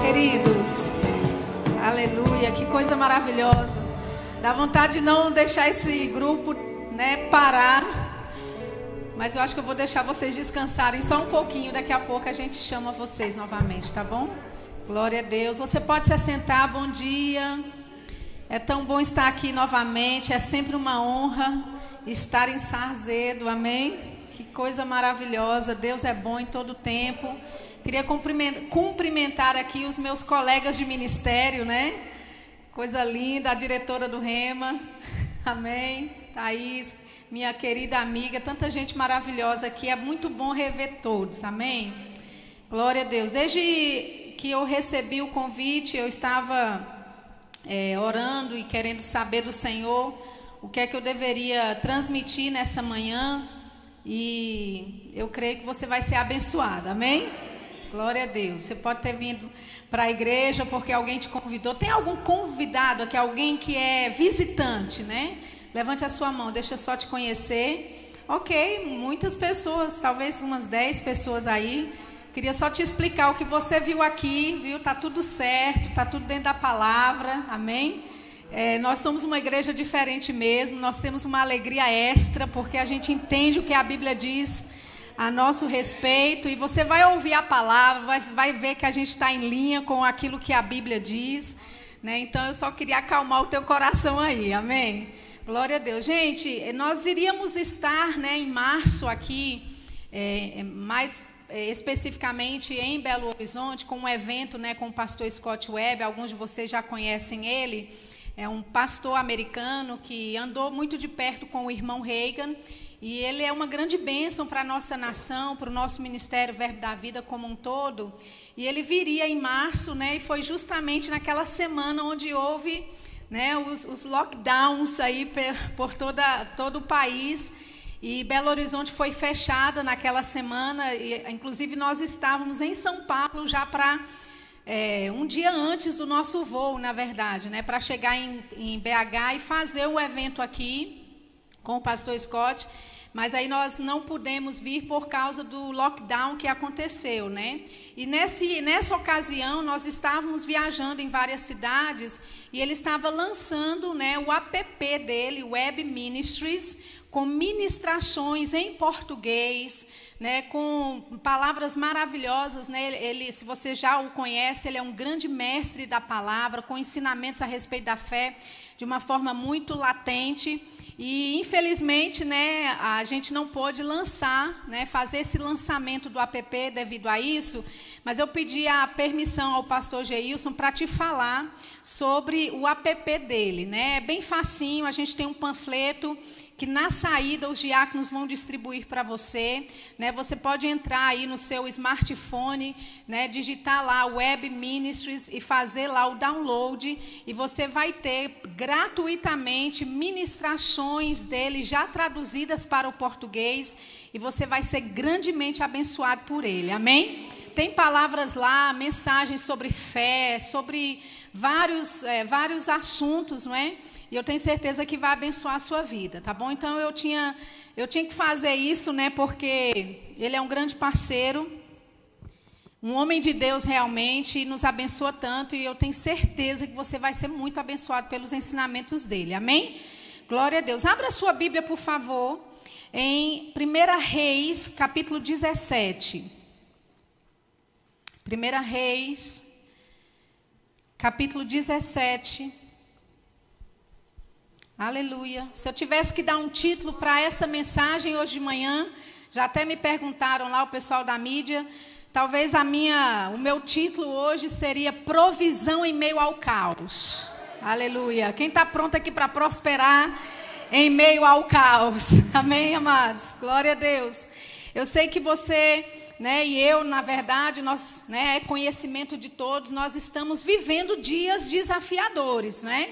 Queridos. Aleluia, que coisa maravilhosa. Dá vontade de não deixar esse grupo, né, parar. Mas eu acho que eu vou deixar vocês descansarem só um pouquinho. Daqui a pouco a gente chama vocês novamente, tá bom? Glória a Deus. Você pode se assentar. Bom dia. É tão bom estar aqui novamente. É sempre uma honra estar em Sarzedo. Amém? Que coisa maravilhosa. Deus é bom em todo tempo. Queria cumprimentar aqui os meus colegas de ministério, né? Coisa linda, a diretora do Rema. Amém. Thaís, minha querida amiga, tanta gente maravilhosa aqui. É muito bom rever todos. Amém. Glória a Deus. Desde que eu recebi o convite, eu estava é, orando e querendo saber do Senhor o que é que eu deveria transmitir nessa manhã. E eu creio que você vai ser abençoada. Amém? Glória a Deus. Você pode ter vindo para a igreja porque alguém te convidou. Tem algum convidado aqui, alguém que é visitante, né? Levante a sua mão, deixa só te conhecer. Ok, muitas pessoas, talvez umas 10 pessoas aí. Queria só te explicar o que você viu aqui, viu? Tá tudo certo, tá tudo dentro da palavra, amém? É, nós somos uma igreja diferente mesmo, nós temos uma alegria extra, porque a gente entende o que a Bíblia diz a nosso respeito e você vai ouvir a palavra, vai, vai ver que a gente está em linha com aquilo que a Bíblia diz. Né? Então eu só queria acalmar o teu coração aí, amém? Glória a Deus. Gente, nós iríamos estar né, em março aqui, é, mais é, especificamente em Belo Horizonte, com um evento né, com o pastor Scott Webb, alguns de vocês já conhecem ele. É um pastor americano que andou muito de perto com o irmão Reagan e ele é uma grande bênção para a nossa nação, para o nosso ministério Verbo da Vida como um todo. E ele viria em março, né? E foi justamente naquela semana onde houve né, os, os lockdowns aí por toda, todo o país. E Belo Horizonte foi fechada naquela semana. E, inclusive, nós estávamos em São Paulo já para. É, um dia antes do nosso voo, na verdade, né, para chegar em, em BH e fazer o evento aqui com o pastor Scott. Mas aí nós não pudemos vir por causa do lockdown que aconteceu, né? E nesse, nessa ocasião nós estávamos viajando em várias cidades e ele estava lançando, né, o app dele, Web Ministries, com ministrações em português, né, com palavras maravilhosas, né? Ele, se você já o conhece, ele é um grande mestre da palavra, com ensinamentos a respeito da fé de uma forma muito latente. E infelizmente, né, a gente não pôde lançar, né, fazer esse lançamento do app devido a isso, mas eu pedi a permissão ao pastor Geilson para te falar sobre o app dele, né? É bem facinho, a gente tem um panfleto que na saída os diáconos vão distribuir para você. Né? Você pode entrar aí no seu smartphone, né? digitar lá Web Ministries e fazer lá o download. E você vai ter gratuitamente ministrações dele já traduzidas para o português. E você vai ser grandemente abençoado por ele. Amém? Tem palavras lá, mensagens sobre fé, sobre vários, é, vários assuntos, não é? E eu tenho certeza que vai abençoar a sua vida, tá bom? Então eu tinha, eu tinha que fazer isso, né? Porque ele é um grande parceiro, um homem de Deus realmente, e nos abençoa tanto. E eu tenho certeza que você vai ser muito abençoado pelos ensinamentos dele. Amém? Glória a Deus. Abra a sua Bíblia, por favor, em 1 Reis, capítulo 17. 1 Reis, capítulo 17. Aleluia. Se eu tivesse que dar um título para essa mensagem hoje de manhã, já até me perguntaram lá o pessoal da mídia, talvez a minha, o meu título hoje seria Provisão em meio ao caos. Aleluia. Quem está pronto aqui para prosperar em meio ao caos? Amém, amados. Glória a Deus. Eu sei que você, né, e eu, na verdade, nós, né, é conhecimento de todos, nós estamos vivendo dias desafiadores, né?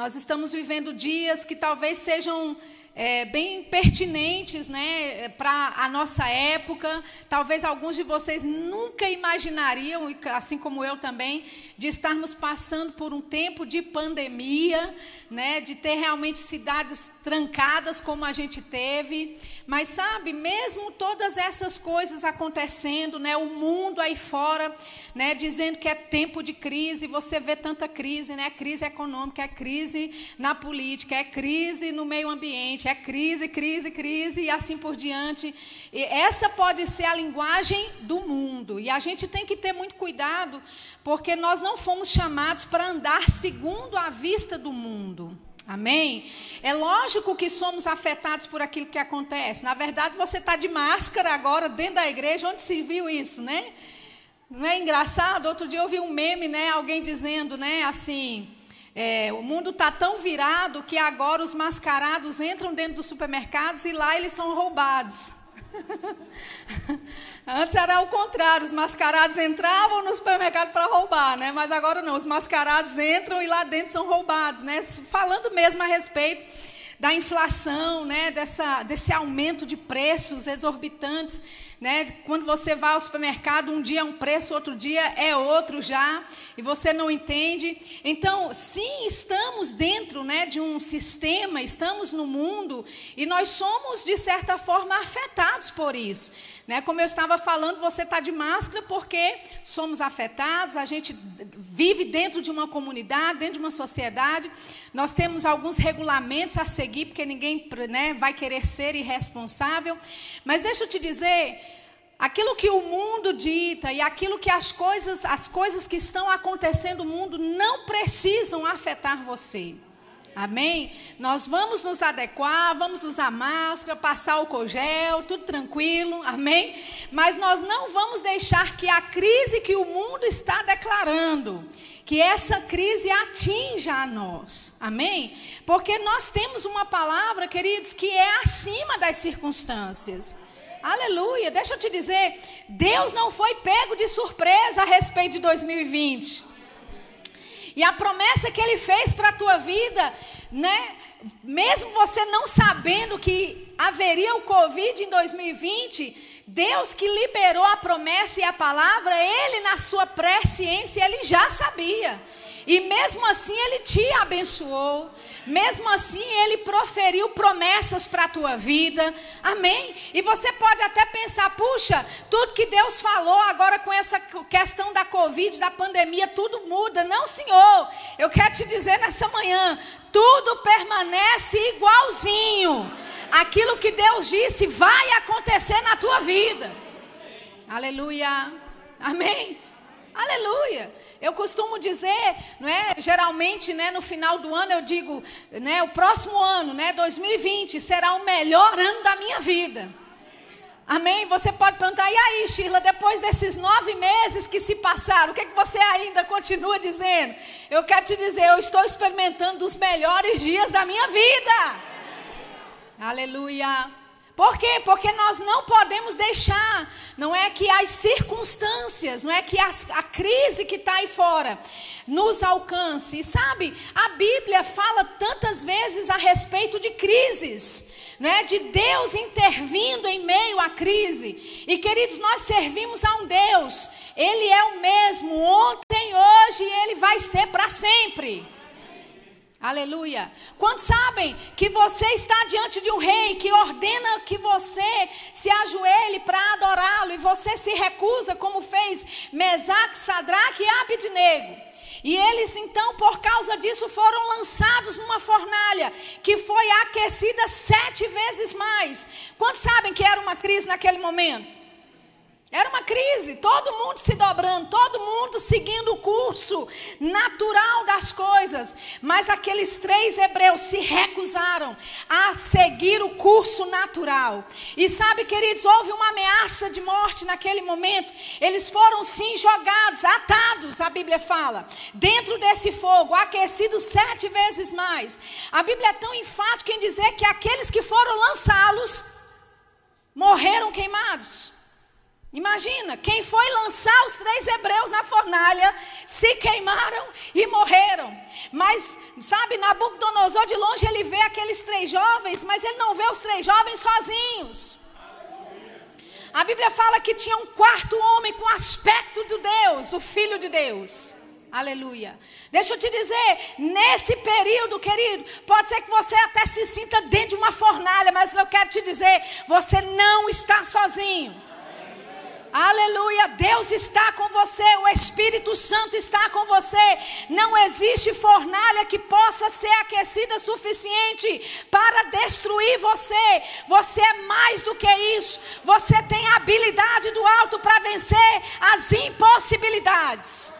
Nós estamos vivendo dias que talvez sejam é, bem pertinentes né, para a nossa época. Talvez alguns de vocês nunca imaginariam, assim como eu também, de estarmos passando por um tempo de pandemia, né, de ter realmente cidades trancadas como a gente teve. Mas sabe, mesmo todas essas coisas acontecendo, né, o mundo aí fora, né, dizendo que é tempo de crise, você vê tanta crise, né, crise econômica, é crise na política, é crise no meio ambiente, é crise, crise, crise e assim por diante. E essa pode ser a linguagem do mundo. E a gente tem que ter muito cuidado, porque nós não fomos chamados para andar segundo a vista do mundo. Amém? É lógico que somos afetados por aquilo que acontece. Na verdade, você está de máscara agora dentro da igreja, onde se viu isso, né? Não é engraçado? Outro dia eu vi um meme, né? Alguém dizendo, né? Assim, é, o mundo está tão virado que agora os mascarados entram dentro dos supermercados e lá eles são roubados. Antes era o contrário, os mascarados entravam no supermercado para roubar, né? Mas agora não, os mascarados entram e lá dentro são roubados, né? Falando mesmo a respeito da inflação, né? Dessa, desse aumento de preços exorbitantes né? Quando você vai ao supermercado, um dia é um preço, outro dia é outro já, e você não entende. Então, sim, estamos dentro, né, de um sistema, estamos no mundo e nós somos de certa forma afetados por isso. Né? Como eu estava falando, você está de máscara porque somos afetados, a gente vive dentro de uma comunidade, dentro de uma sociedade. Nós temos alguns regulamentos a seguir, porque ninguém né, vai querer ser irresponsável. Mas deixa eu te dizer, aquilo que o mundo dita e aquilo que as coisas, as coisas que estão acontecendo no mundo não precisam afetar você. Amém? Nós vamos nos adequar, vamos usar máscara, passar o gel, tudo tranquilo, amém? Mas nós não vamos deixar que a crise que o mundo está declarando, que essa crise atinja a nós, amém? Porque nós temos uma palavra, queridos, que é acima das circunstâncias. Aleluia. Deixa eu te dizer, Deus não foi pego de surpresa a respeito de 2020. E a promessa que ele fez para a tua vida, né? Mesmo você não sabendo que haveria o Covid em 2020, Deus que liberou a promessa e a palavra, ele na sua presciência, ele já sabia. E mesmo assim ele te abençoou. Mesmo assim, ele proferiu promessas para a tua vida. Amém? E você pode até pensar, puxa, tudo que Deus falou agora com essa questão da Covid, da pandemia, tudo muda. Não, Senhor. Eu quero te dizer nessa manhã, tudo permanece igualzinho. Aquilo que Deus disse vai acontecer na tua vida. Aleluia. Amém. Aleluia. Eu costumo dizer, não é? Geralmente, né, no final do ano eu digo, né, o próximo ano, né, 2020 será o melhor ano da minha vida. Amém? Você pode perguntar, e aí, Sheila, depois desses nove meses que se passaram, o que, é que você ainda continua dizendo? Eu quero te dizer, eu estou experimentando os melhores dias da minha vida. Aleluia. Por quê? Porque nós não podemos deixar, não é que as circunstâncias, não é que as, a crise que está aí fora nos alcance. E sabe, a Bíblia fala tantas vezes a respeito de crises, né? de Deus intervindo em meio à crise. E queridos, nós servimos a um Deus, Ele é o mesmo ontem, hoje e Ele vai ser para sempre. Aleluia. Quantos sabem que você está diante de um rei que ordena que você se ajoelhe para adorá-lo e você se recusa, como fez Mesaque, Sadraque e Abidnego? E eles então, por causa disso, foram lançados numa fornalha que foi aquecida sete vezes mais. Quantos sabem que era uma crise naquele momento? Era uma crise, todo mundo se dobrando, todo mundo seguindo o curso natural das coisas. Mas aqueles três hebreus se recusaram a seguir o curso natural. E sabe, queridos, houve uma ameaça de morte naquele momento. Eles foram sim jogados, atados, a Bíblia fala, dentro desse fogo, aquecidos sete vezes mais. A Bíblia é tão enfática em dizer que aqueles que foram lançá-los morreram queimados. Imagina, quem foi lançar os três hebreus na fornalha se queimaram e morreram. Mas, sabe, Nabucodonosor de longe ele vê aqueles três jovens, mas ele não vê os três jovens sozinhos. A Bíblia fala que tinha um quarto homem com aspecto do Deus, do Filho de Deus. Aleluia. Deixa eu te dizer, nesse período, querido, pode ser que você até se sinta dentro de uma fornalha, mas eu quero te dizer, você não está sozinho. Aleluia, Deus está com você, o Espírito Santo está com você. Não existe fornalha que possa ser aquecida suficiente para destruir você. Você é mais do que isso. Você tem a habilidade do alto para vencer as impossibilidades.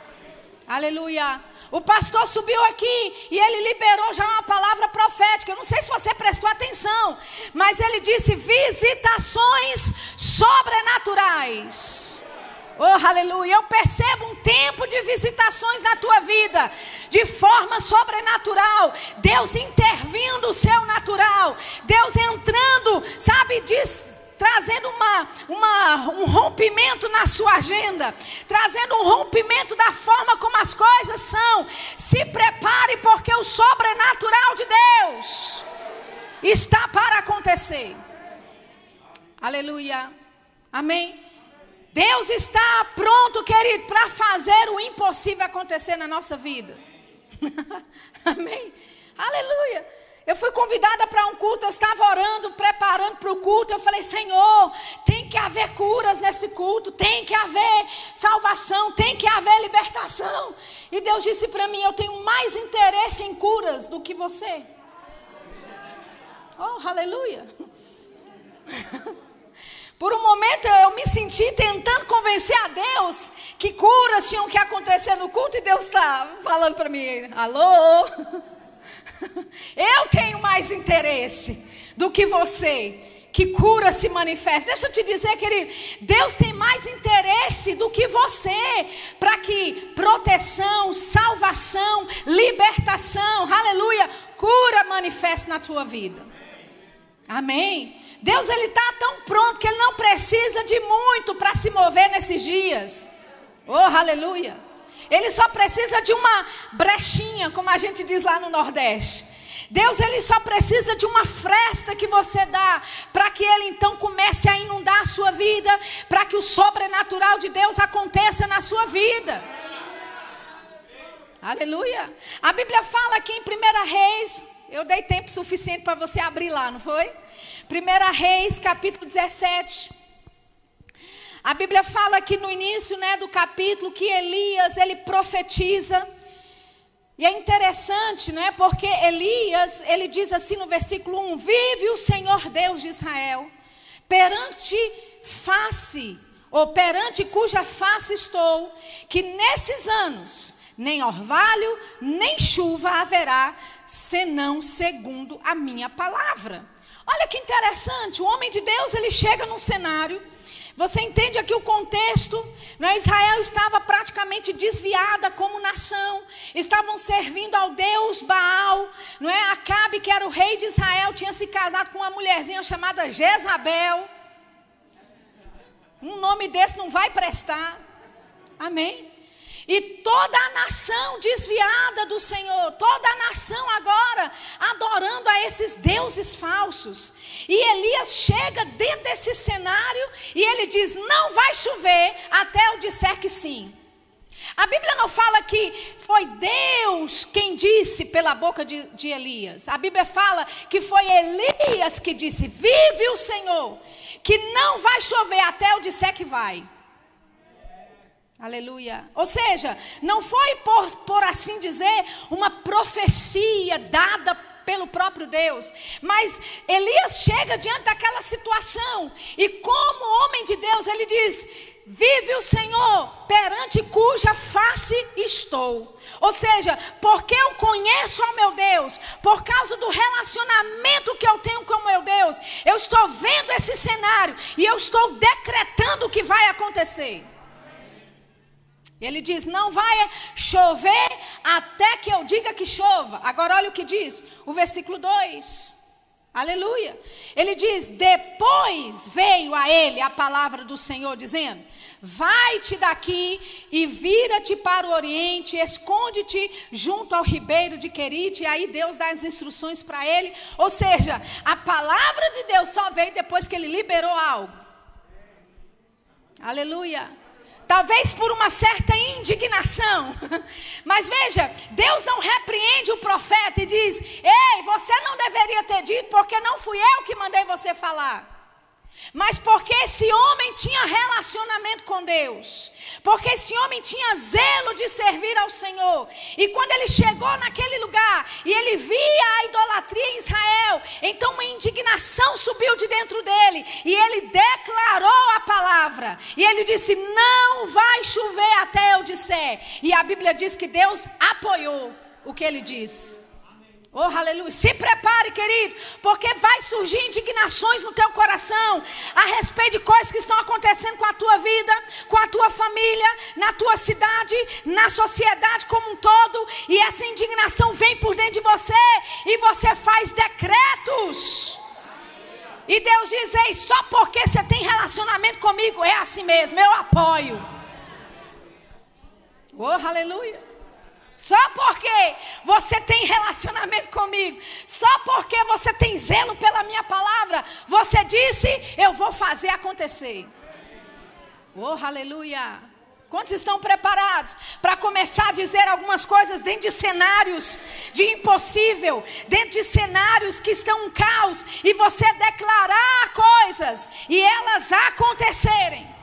Aleluia. O pastor subiu aqui e ele liberou já uma palavra profética. Eu não sei se você prestou atenção, mas ele disse: visitações sobrenaturais. Oh, aleluia. Eu percebo um tempo de visitações na tua vida, de forma sobrenatural. Deus intervindo o seu natural. Deus entrando, sabe, diz trazendo uma, uma, um rompimento na sua agenda, trazendo um rompimento da forma como as coisas são. Se prepare, porque o sobrenatural de Deus está para acontecer. Aleluia. Amém. Deus está pronto, querido, para fazer o impossível acontecer na nossa vida. Amém. Aleluia. Eu fui convidada para um culto, eu estava orando, preparando para o culto. Eu falei, Senhor, tem que haver curas nesse culto, tem que haver salvação, tem que haver libertação. E Deus disse para mim: Eu tenho mais interesse em curas do que você. Oh, aleluia. Por um momento eu me senti tentando convencer a Deus que curas tinham que acontecer no culto e Deus está falando para mim: Alô? Eu tenho mais interesse do que você. Que cura se manifesta. Deixa eu te dizer, querido, Deus tem mais interesse do que você para que proteção, salvação, libertação, aleluia, cura manifeste na tua vida. Amém. Deus ele está tão pronto que ele não precisa de muito para se mover nesses dias. Oh, aleluia. Ele só precisa de uma brechinha, como a gente diz lá no Nordeste. Deus ele só precisa de uma fresta que você dá para que ele então comece a inundar a sua vida, para que o sobrenatural de Deus aconteça na sua vida. Aleluia. A Bíblia fala aqui em 1 Reis, eu dei tempo suficiente para você abrir lá, não foi? 1 Reis, capítulo 17. A Bíblia fala aqui no início né, do capítulo que Elias ele profetiza. E é interessante, né? Porque Elias, ele diz assim no versículo 1: Vive o Senhor Deus de Israel, perante face, ou perante cuja face estou, que nesses anos nem orvalho, nem chuva haverá, senão segundo a minha palavra. Olha que interessante, o homem de Deus, ele chega num cenário você entende aqui o contexto? Né? Israel estava praticamente desviada como nação, estavam servindo ao Deus Baal. Não é? Acabe, que era o rei de Israel, tinha se casado com uma mulherzinha chamada Jezabel. Um nome desse não vai prestar. Amém? E toda a nação desviada do Senhor, toda a nação agora adorando a esses deuses falsos. E Elias chega dentro desse cenário e ele diz: Não vai chover até eu disser que sim. A Bíblia não fala que foi Deus quem disse pela boca de, de Elias. A Bíblia fala que foi Elias que disse: Vive o Senhor, que não vai chover até eu disser que vai. Aleluia. Ou seja, não foi por, por assim dizer uma profecia dada pelo próprio Deus, mas Elias chega diante daquela situação e como homem de Deus, ele diz: Vive o Senhor perante cuja face estou. Ou seja, porque eu conheço ao meu Deus, por causa do relacionamento que eu tenho com o meu Deus, eu estou vendo esse cenário e eu estou decretando o que vai acontecer. Ele diz: Não vai chover até que eu diga que chova. Agora, olha o que diz o versículo 2. Aleluia. Ele diz: depois veio a ele a palavra do Senhor, dizendo: Vai-te daqui e vira-te para o oriente, esconde-te junto ao ribeiro de Querite. E aí Deus dá as instruções para ele. Ou seja, a palavra de Deus só veio depois que ele liberou algo. Aleluia. Talvez por uma certa indignação. Mas veja, Deus não repreende o profeta e diz: Ei, você não deveria ter dito, porque não fui eu que mandei você falar. Mas porque esse homem tinha relacionamento com Deus, porque esse homem tinha zelo de servir ao Senhor, e quando ele chegou naquele lugar e ele via a idolatria em Israel, então uma indignação subiu de dentro dele, e ele declarou a palavra, e ele disse: Não vai chover até eu disser, e a Bíblia diz que Deus apoiou o que ele disse. Oh, aleluia. Se prepare, querido, porque vai surgir indignações no teu coração a respeito de coisas que estão acontecendo com a tua vida, com a tua família, na tua cidade, na sociedade como um todo, e essa indignação vem por dentro de você e você faz decretos. E Deus diz: Ei, só porque você tem relacionamento comigo é assim mesmo, eu apoio. Oh, aleluia. Só porque você tem relacionamento comigo, só porque você tem zelo pela minha palavra, você disse: Eu vou fazer acontecer. Oh, aleluia. Quantos estão preparados para começar a dizer algumas coisas dentro de cenários de impossível, dentro de cenários que estão um caos, e você declarar coisas e elas acontecerem?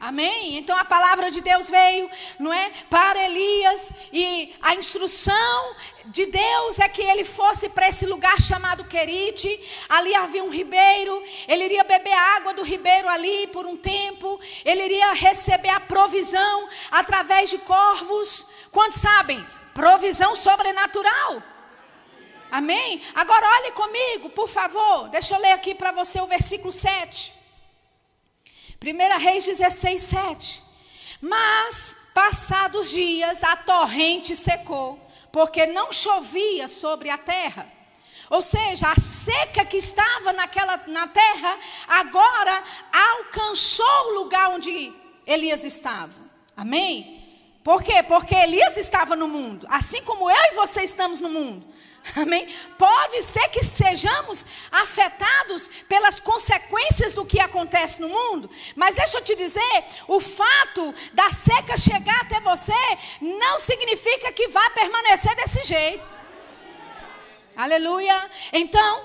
Amém? Então a palavra de Deus veio, não é? Para Elias e a instrução de Deus é que ele fosse para esse lugar chamado Querite. Ali havia um ribeiro, ele iria beber água do ribeiro ali por um tempo, ele iria receber a provisão através de corvos. Quantos sabem? Provisão sobrenatural. Amém? Agora olhe comigo, por favor. Deixa eu ler aqui para você o versículo 7. 1 Reis 16, 7. Mas, passados dias, a torrente secou, porque não chovia sobre a terra. Ou seja, a seca que estava naquela, na terra, agora alcançou o lugar onde Elias estava. Amém? Por quê? Porque Elias estava no mundo, assim como eu e você estamos no mundo. Amém? Pode ser que sejamos afetados pelas consequências do que acontece no mundo, mas deixa eu te dizer: o fato da seca chegar até você não significa que vai permanecer desse jeito. Aleluia. Então,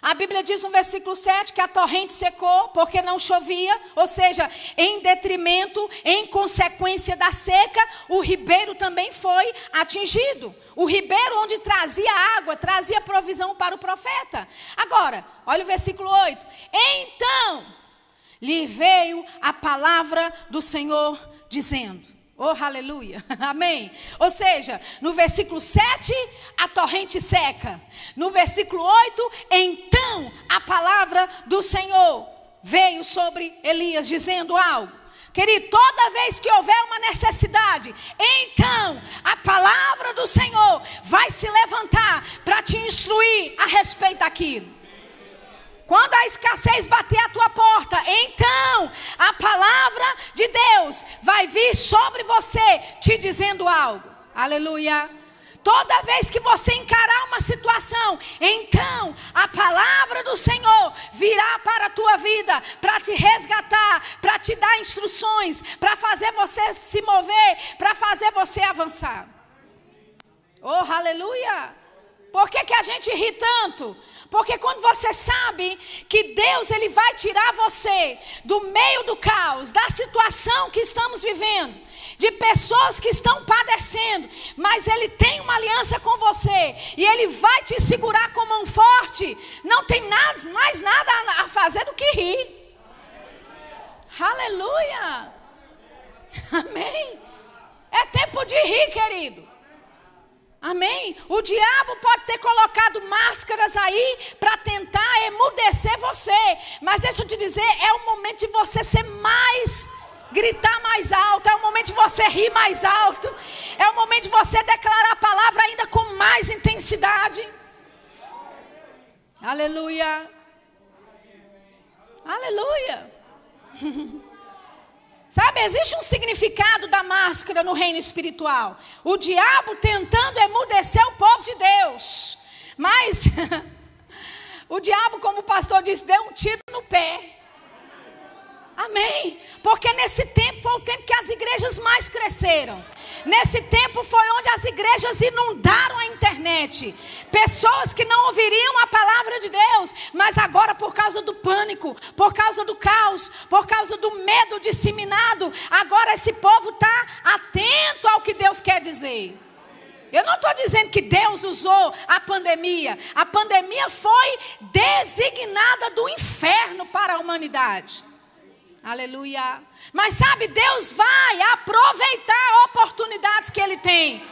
a Bíblia diz no versículo 7 que a torrente secou porque não chovia, ou seja, em detrimento, em consequência da seca, o ribeiro também foi atingido. O ribeiro onde trazia água, trazia provisão para o profeta. Agora, olha o versículo 8. Então lhe veio a palavra do Senhor dizendo: Oh, aleluia. Amém. Ou seja, no versículo 7, a torrente seca. No versículo 8, então a palavra do Senhor veio sobre Elias dizendo algo. Querido, toda vez que houver uma necessidade, então a palavra do Senhor vai se levantar para te instruir a respeito daquilo. Quando a escassez bater a tua porta, então a palavra de Deus vai sobre você te dizendo algo. Aleluia. Toda vez que você encarar uma situação, então a palavra do Senhor virá para a tua vida, para te resgatar, para te dar instruções, para fazer você se mover, para fazer você avançar. Oh, aleluia! Por que, que a gente ri tanto? Porque quando você sabe que Deus ele vai tirar você do meio do caos, da situação que estamos vivendo, de pessoas que estão padecendo, mas ele tem uma aliança com você e ele vai te segurar com mão forte, não tem nada, mais nada a fazer do que rir. Aleluia! Amém. É tempo de rir, querido. Amém? O diabo pode ter colocado máscaras aí para tentar emudecer você. Mas deixa eu te dizer, é o momento de você ser mais, gritar mais alto, é o momento de você rir mais alto, é o momento de você declarar a palavra ainda com mais intensidade. Aleluia. Aleluia. Sabe, existe um significado da máscara no reino espiritual. O diabo tentando emudecer o povo de Deus. Mas o diabo, como o pastor disse, deu um tiro no pé. Amém. Porque nesse tempo foi o tempo que as igrejas mais cresceram. Nesse tempo foi onde as igrejas inundaram a internet. Pessoas que não ouviriam a palavra de Deus, mas agora, por causa do pânico, por causa do caos, por causa do medo disseminado, agora esse povo está atento ao que Deus quer dizer. Eu não estou dizendo que Deus usou a pandemia. A pandemia foi designada do inferno para a humanidade. Aleluia. Mas sabe, Deus vai aproveitar oportunidades que Ele tem.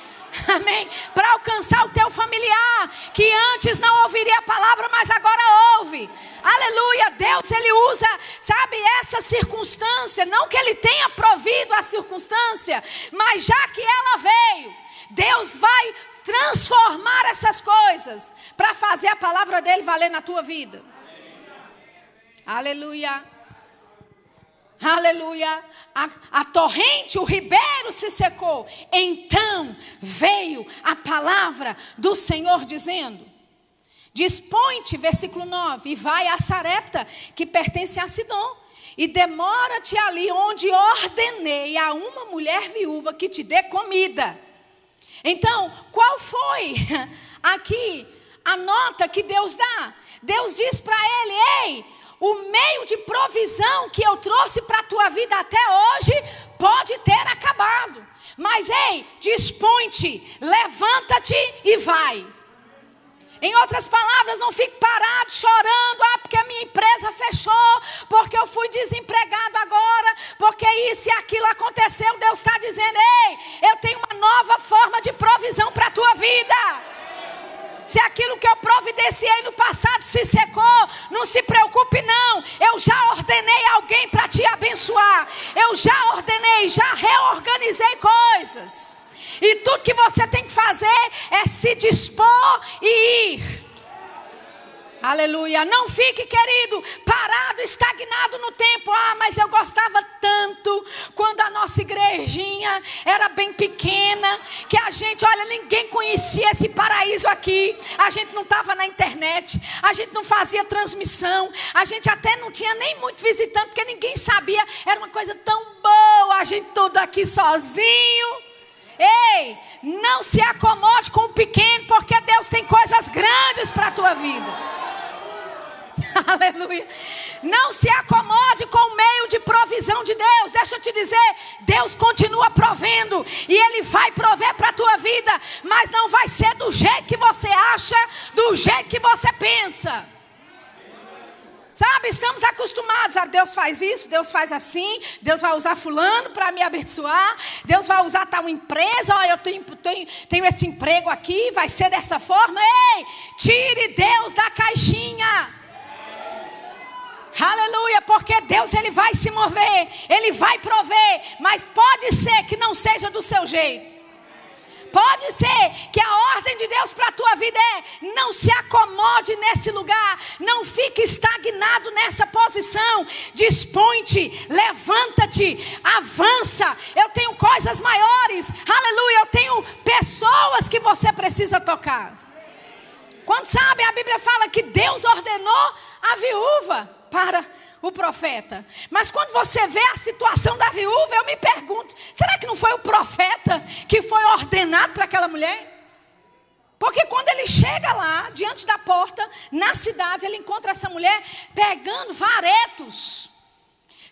Amém. Para alcançar o teu familiar, que antes não ouviria a palavra, mas agora ouve. Aleluia. Deus, Ele usa, sabe, essa circunstância. Não que Ele tenha provido a circunstância, mas já que ela veio, Deus vai transformar essas coisas para fazer a palavra dele valer na tua vida. Aleluia. Aleluia. A, a, torrente, o ribeiro se secou. Então veio a palavra do Senhor dizendo: Dispõe-te, versículo 9, e vai a Sarepta, que pertence a Sidom, e demora-te ali onde ordenei a uma mulher viúva que te dê comida. Então, qual foi aqui a nota que Deus dá? Deus diz para ele: Ei, o meio de provisão que eu trouxe para a tua vida até hoje pode ter acabado. Mas ei, dispõe-te, levanta-te e vai. Em outras palavras, não fique parado chorando, ah, porque a minha empresa fechou, porque eu fui desempregado agora, porque isso e aquilo aconteceu. Deus está dizendo: ei, eu tenho uma nova forma de provisão para a tua vida. Se aquilo que eu providenciei no passado se secou, não se preocupe não. Eu já ordenei alguém para te abençoar. Eu já ordenei, já reorganizei coisas. E tudo que você tem que fazer é se dispor e ir. Aleluia. Não fique, querido, parado, estagnado no tempo. Ah, mas eu gostava tanto quando a nossa igrejinha era bem pequena, que a gente, olha, ninguém conhecia esse paraíso aqui. A gente não estava na internet, a gente não fazia transmissão, a gente até não tinha nem muito visitante, porque ninguém sabia. Era uma coisa tão boa, a gente todo aqui sozinho. Ei, não se acomode com o pequeno, porque Deus tem coisas grandes para a tua vida. Aleluia. Não se acomode com o meio de provisão de Deus. Deixa eu te dizer, Deus continua provendo e Ele vai prover para a tua vida, mas não vai ser do jeito que você acha, do jeito que você pensa. Sabe, estamos acostumados a Deus faz isso, Deus faz assim, Deus vai usar fulano para me abençoar, Deus vai usar tal empresa, ó, eu tenho, tenho, tenho esse emprego aqui, vai ser dessa forma. Ei, tire Deus da caixinha. Aleluia, porque Deus ele vai se mover, ele vai prover, mas pode ser que não seja do seu jeito. Pode ser que a ordem de Deus para a tua vida é: não se acomode nesse lugar, não fique estagnado nessa posição. Dispõe-te, levanta-te, avança. Eu tenho coisas maiores, aleluia. Eu tenho pessoas que você precisa tocar. Quando sabe, a Bíblia fala que Deus ordenou a viúva para o profeta. Mas quando você vê a situação da viúva, eu me pergunto: será que não foi o profeta que foi ordenado para aquela mulher? Porque quando ele chega lá, diante da porta, na cidade, ele encontra essa mulher pegando varetos.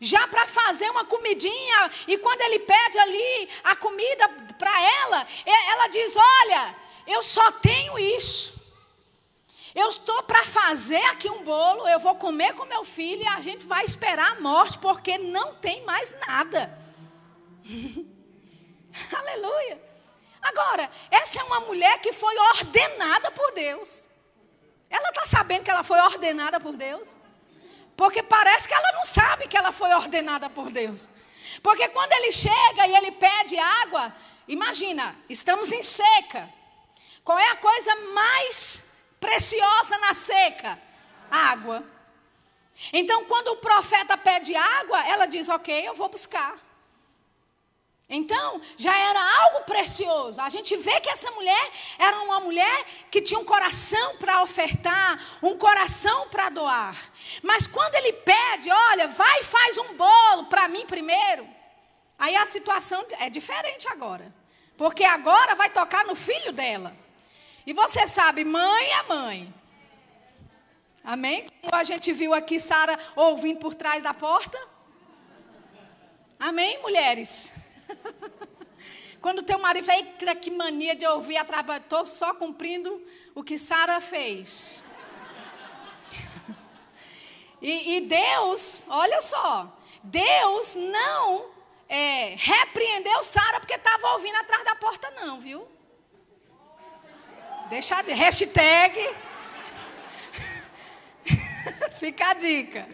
Já para fazer uma comidinha, e quando ele pede ali a comida para ela, ela diz: Olha, eu só tenho isso. Eu estou para fazer aqui um bolo, eu vou comer com meu filho e a gente vai esperar a morte, porque não tem mais nada. Aleluia. Agora, essa é uma mulher que foi ordenada por Deus. Ela está sabendo que ela foi ordenada por Deus? Porque parece que ela não sabe que ela foi ordenada por Deus. Porque quando ele chega e ele pede água, imagina, estamos em seca. Qual é a coisa mais preciosa na seca? água. Então, quando o profeta pede água, ela diz: Ok, eu vou buscar. Então, já era algo precioso. A gente vê que essa mulher era uma mulher que tinha um coração para ofertar, um coração para doar. Mas quando ele pede, olha, vai e faz um bolo para mim primeiro. Aí a situação é diferente agora. Porque agora vai tocar no filho dela. E você sabe, mãe é mãe. Amém? Como a gente viu aqui Sara ouvindo por trás da porta. Amém, mulheres? Quando teu marido vem, que mania de ouvir atrás, estou só cumprindo o que Sara fez. E, e, Deus, olha só, Deus não é, repreendeu Sara porque estava ouvindo atrás da porta, não, viu? Deixa de hashtag. Fica a dica.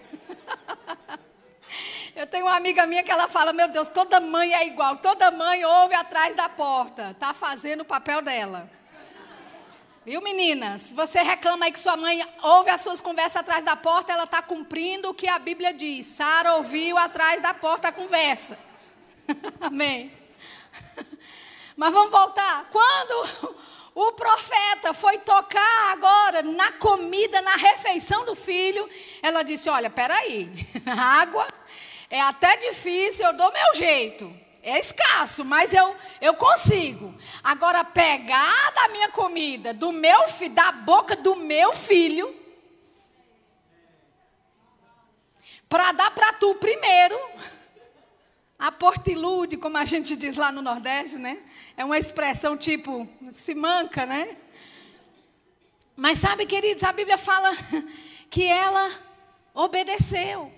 Eu tenho uma amiga minha que ela fala: Meu Deus, toda mãe é igual, toda mãe ouve atrás da porta, está fazendo o papel dela. Viu, meninas? Você reclama aí que sua mãe ouve as suas conversas atrás da porta, ela está cumprindo o que a Bíblia diz. Sara ouviu atrás da porta a conversa. Amém. Mas vamos voltar. Quando o profeta foi tocar agora na comida, na refeição do filho, ela disse: Olha, peraí, água é até difícil, eu dou meu jeito. É escasso, mas eu, eu consigo. Agora, pegar da minha comida, do meu da boca do meu filho, para dar para tu primeiro, a portilude, como a gente diz lá no Nordeste, né? É uma expressão tipo, se manca, né? Mas sabe, queridos, a Bíblia fala que ela obedeceu.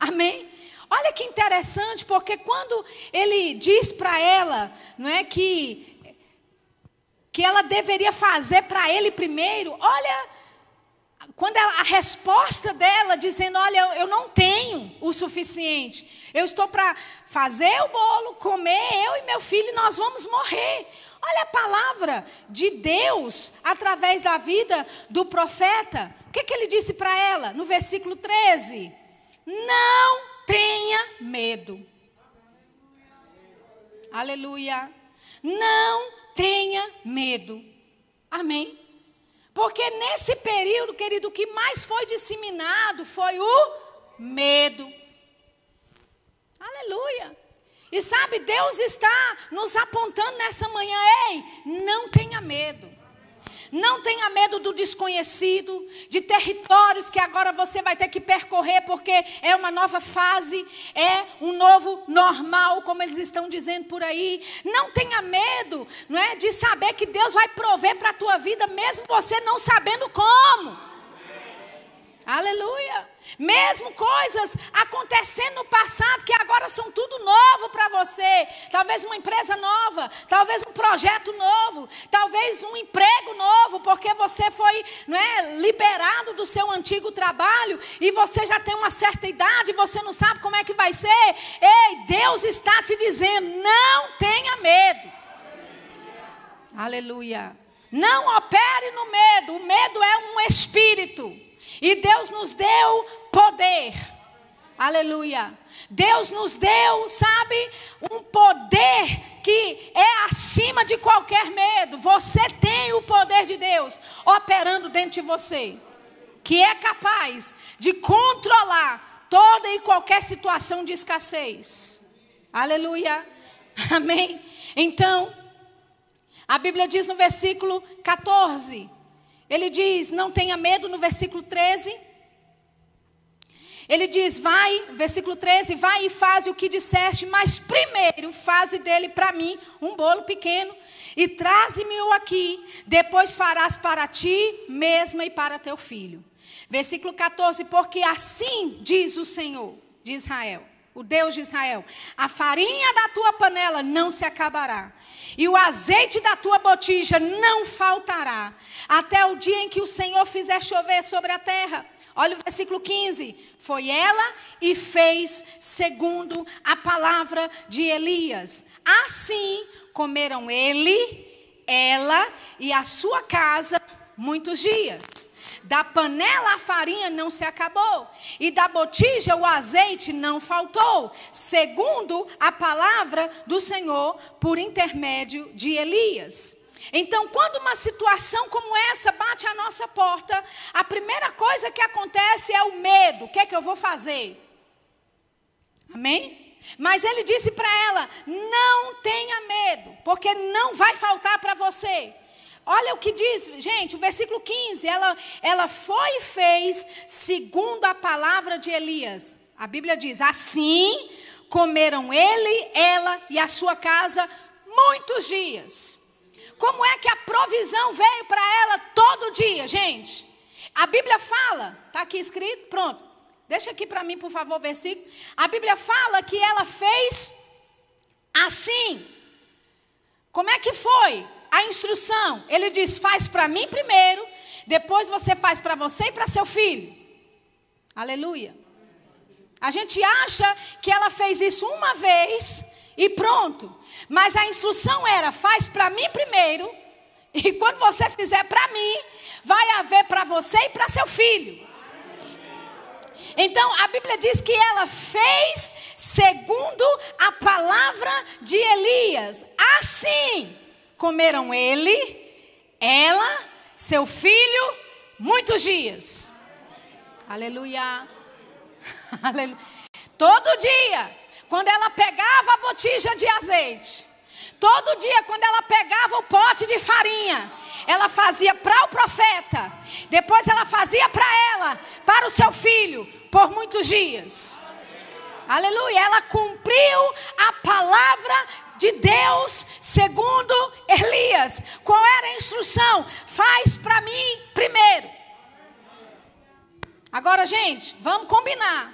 Amém? Olha que interessante, porque quando ele diz para ela, não é que que ela deveria fazer para ele primeiro, olha, quando a, resposta dela dizendo, olha, eu não tenho o suficiente, eu estou para fazer o bolo, comer eu e meu filho, nós vamos morrer. Olha a palavra de Deus através da vida do profeta. O que, que ele disse para ela no versículo 13? Não tenha medo. Aleluia. Não tenha medo. Amém. Porque nesse período, querido, o que mais foi disseminado foi o medo. Aleluia. E sabe, Deus está nos apontando nessa manhã, ei, não tenha medo. Não tenha medo do desconhecido, de territórios que agora você vai ter que percorrer, porque é uma nova fase, é um novo normal, como eles estão dizendo por aí. Não tenha medo, não é, de saber que Deus vai prover para a tua vida, mesmo você não sabendo como. Aleluia. Mesmo coisas acontecendo no passado que agora são tudo novo para você. Talvez uma empresa nova, talvez um projeto novo, talvez um emprego novo, porque você foi não é, liberado do seu antigo trabalho e você já tem uma certa idade, você não sabe como é que vai ser. Ei, Deus está te dizendo: não tenha medo. Aleluia. Não opere no medo. O medo é um espírito. E Deus nos deu poder. Aleluia. Deus nos deu, sabe, um poder que é acima de qualquer medo. Você tem o poder de Deus operando dentro de você, que é capaz de controlar toda e qualquer situação de escassez. Aleluia. Amém. Então, a Bíblia diz no versículo 14: ele diz: não tenha medo, no versículo 13. Ele diz: vai, versículo 13, vai e faz o que disseste, mas primeiro faze dele para mim um bolo pequeno e traze-me-o aqui, depois farás para ti mesma e para teu filho. Versículo 14: porque assim diz o Senhor de Israel, o Deus de Israel: a farinha da tua panela não se acabará, e o azeite da tua botija não faltará, até o dia em que o Senhor fizer chover sobre a terra. Olha o versículo 15. Foi ela e fez segundo a palavra de Elias. Assim comeram ele, ela e a sua casa muitos dias. Da panela a farinha não se acabou, e da botija o azeite não faltou, segundo a palavra do Senhor por intermédio de Elias. Então, quando uma situação como essa bate à nossa porta, a primeira coisa que acontece é o medo. O que é que eu vou fazer? Amém? Mas ele disse para ela: não tenha medo, porque não vai faltar para você. Olha o que diz, gente, o versículo 15. Ela, ela foi e fez segundo a palavra de Elias. A Bíblia diz: assim comeram ele, ela e a sua casa muitos dias. Como é que a provisão veio para ela todo dia, gente? A Bíblia fala, está aqui escrito, pronto. Deixa aqui para mim, por favor, o versículo. A Bíblia fala que ela fez assim. Como é que foi? A instrução. Ele diz: faz para mim primeiro, depois você faz para você e para seu filho. Aleluia. A gente acha que ela fez isso uma vez e pronto. Mas a instrução era: faz para mim primeiro, e quando você fizer para mim, vai haver para você e para seu filho. Então a Bíblia diz que ela fez segundo a palavra de Elias. Assim comeram ele, ela, seu filho, muitos dias. Aleluia. Aleluia. Todo dia quando ela pegava a botija de azeite, todo dia, quando ela pegava o pote de farinha, ela fazia para o profeta, depois ela fazia para ela, para o seu filho, por muitos dias. Aleluia, ela cumpriu a palavra de Deus segundo Elias. Qual era a instrução? Faz para mim primeiro. Agora, gente, vamos combinar.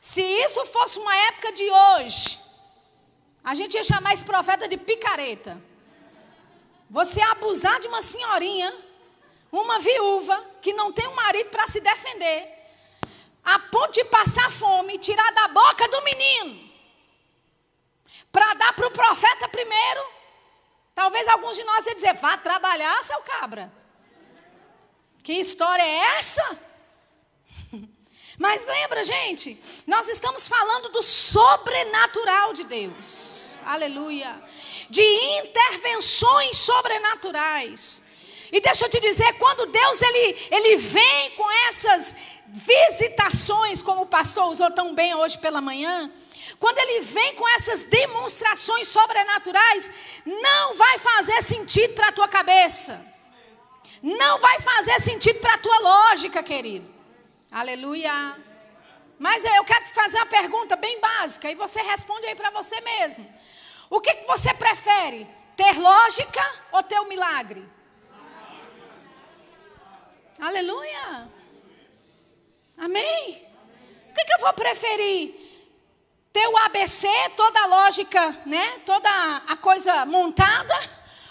Se isso fosse uma época de hoje, a gente ia chamar esse profeta de picareta. Você abusar de uma senhorinha, uma viúva, que não tem um marido para se defender, a ponto de passar fome, tirar da boca do menino, para dar para o profeta primeiro. Talvez alguns de nós iam dizer: vá trabalhar, seu cabra. Que história é essa? Mas lembra, gente, nós estamos falando do sobrenatural de Deus. Aleluia. De intervenções sobrenaturais. E deixa eu te dizer, quando Deus ele, ele vem com essas visitações, como o pastor usou tão bem hoje pela manhã, quando ele vem com essas demonstrações sobrenaturais, não vai fazer sentido para a tua cabeça. Não vai fazer sentido para a tua lógica, querido. Aleluia. Mas eu quero fazer uma pergunta bem básica e você responde aí para você mesmo. O que, que você prefere? Ter lógica ou ter o um milagre? Aleluia. Amém? O que, que eu vou preferir? Ter o ABC, toda a lógica, né? Toda a coisa montada?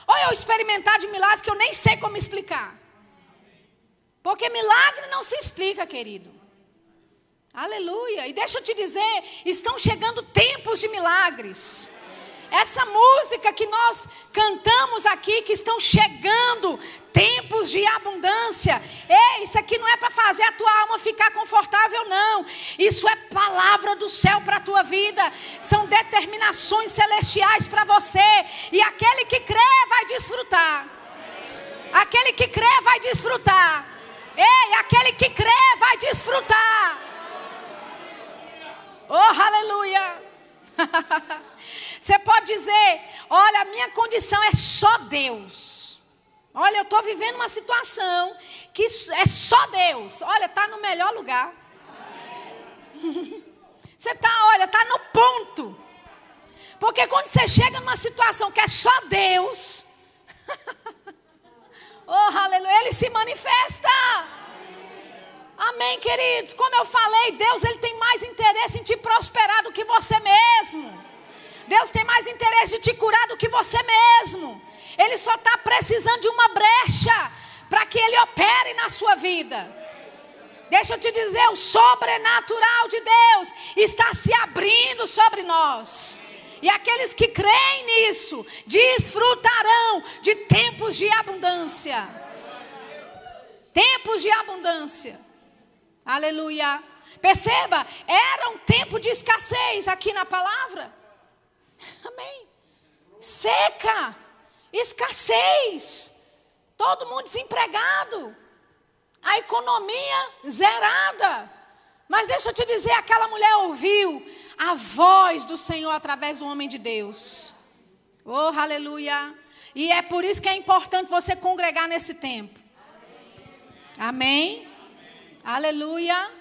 Ou eu experimentar de milagres que eu nem sei como explicar? Porque milagre não se explica, querido. Aleluia. E deixa eu te dizer, estão chegando tempos de milagres. Essa música que nós cantamos aqui, que estão chegando tempos de abundância. Ei, isso aqui não é para fazer a tua alma ficar confortável, não. Isso é palavra do céu para a tua vida. São determinações celestiais para você. E aquele que crê vai desfrutar. Aquele que crê vai desfrutar. Ei, aquele que crê vai desfrutar. Oh, aleluia. Você pode dizer: olha, a minha condição é só Deus. Olha, eu estou vivendo uma situação que é só Deus. Olha, está no melhor lugar. Você está, olha, está no ponto. Porque quando você chega numa situação que é só Deus, Oh, aleluia. Ele se manifesta. Amém, queridos. Como eu falei, Deus ele tem mais interesse em te prosperar do que você mesmo. Deus tem mais interesse de te curar do que você mesmo. Ele só está precisando de uma brecha para que Ele opere na sua vida. Deixa eu te dizer, o sobrenatural de Deus está se abrindo sobre nós. E aqueles que creem nisso desfrutarão de tempos de abundância. Tempos de abundância. Aleluia. Perceba, era um tempo de escassez aqui na palavra. Amém. Seca, escassez, todo mundo desempregado, a economia zerada. Mas deixa eu te dizer, aquela mulher ouviu a voz do Senhor através do homem de Deus. Oh, aleluia. E é por isso que é importante você congregar nesse tempo. Amém? Aleluia.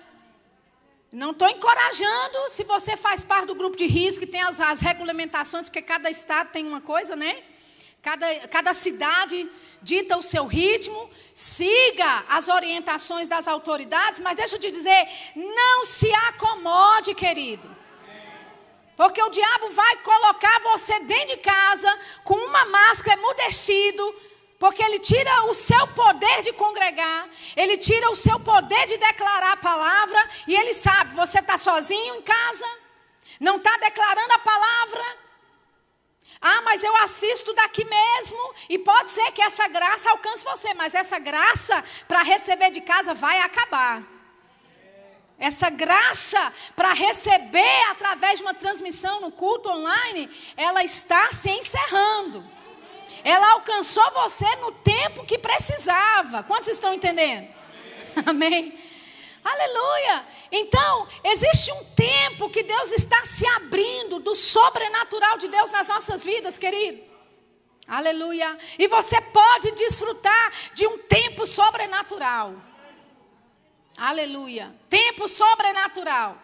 Não estou encorajando se você faz parte do grupo de risco, que tem as, as, regulamentações, porque cada estado tem uma coisa, né? Cada, cada cidade dita o seu ritmo, siga as orientações das autoridades, mas deixa eu te dizer, não se acomode, querido. Porque o diabo vai colocar você dentro de casa com uma máscara emudecido, porque ele tira o seu poder de congregar, ele tira o seu poder de declarar a palavra, e ele sabe, você está sozinho em casa, não está declarando a palavra. Ah, mas eu assisto daqui mesmo, e pode ser que essa graça alcance você, mas essa graça para receber de casa vai acabar. Essa graça para receber através de uma transmissão no culto online, ela está se encerrando. Ela alcançou você no tempo que precisava. Quantos estão entendendo? Amém. Amém. Aleluia. Então, existe um tempo que Deus está se abrindo do sobrenatural de Deus nas nossas vidas, querido. Aleluia. E você pode desfrutar de um tempo sobrenatural. Aleluia. Tempo sobrenatural.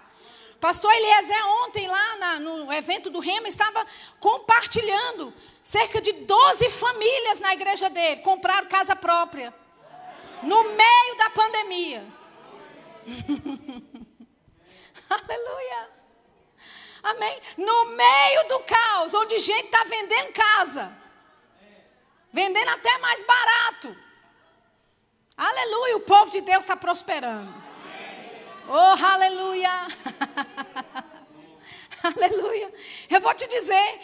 Pastor Eliezer, ontem lá na, no evento do Rema, estava compartilhando. Cerca de 12 famílias na igreja dele compraram casa própria. No meio da pandemia. Aleluia. Amém. No meio do caos, onde gente está vendendo casa. Vendendo até mais barato. Aleluia. O povo de Deus está prosperando. Oh, aleluia! aleluia! Eu vou te dizer,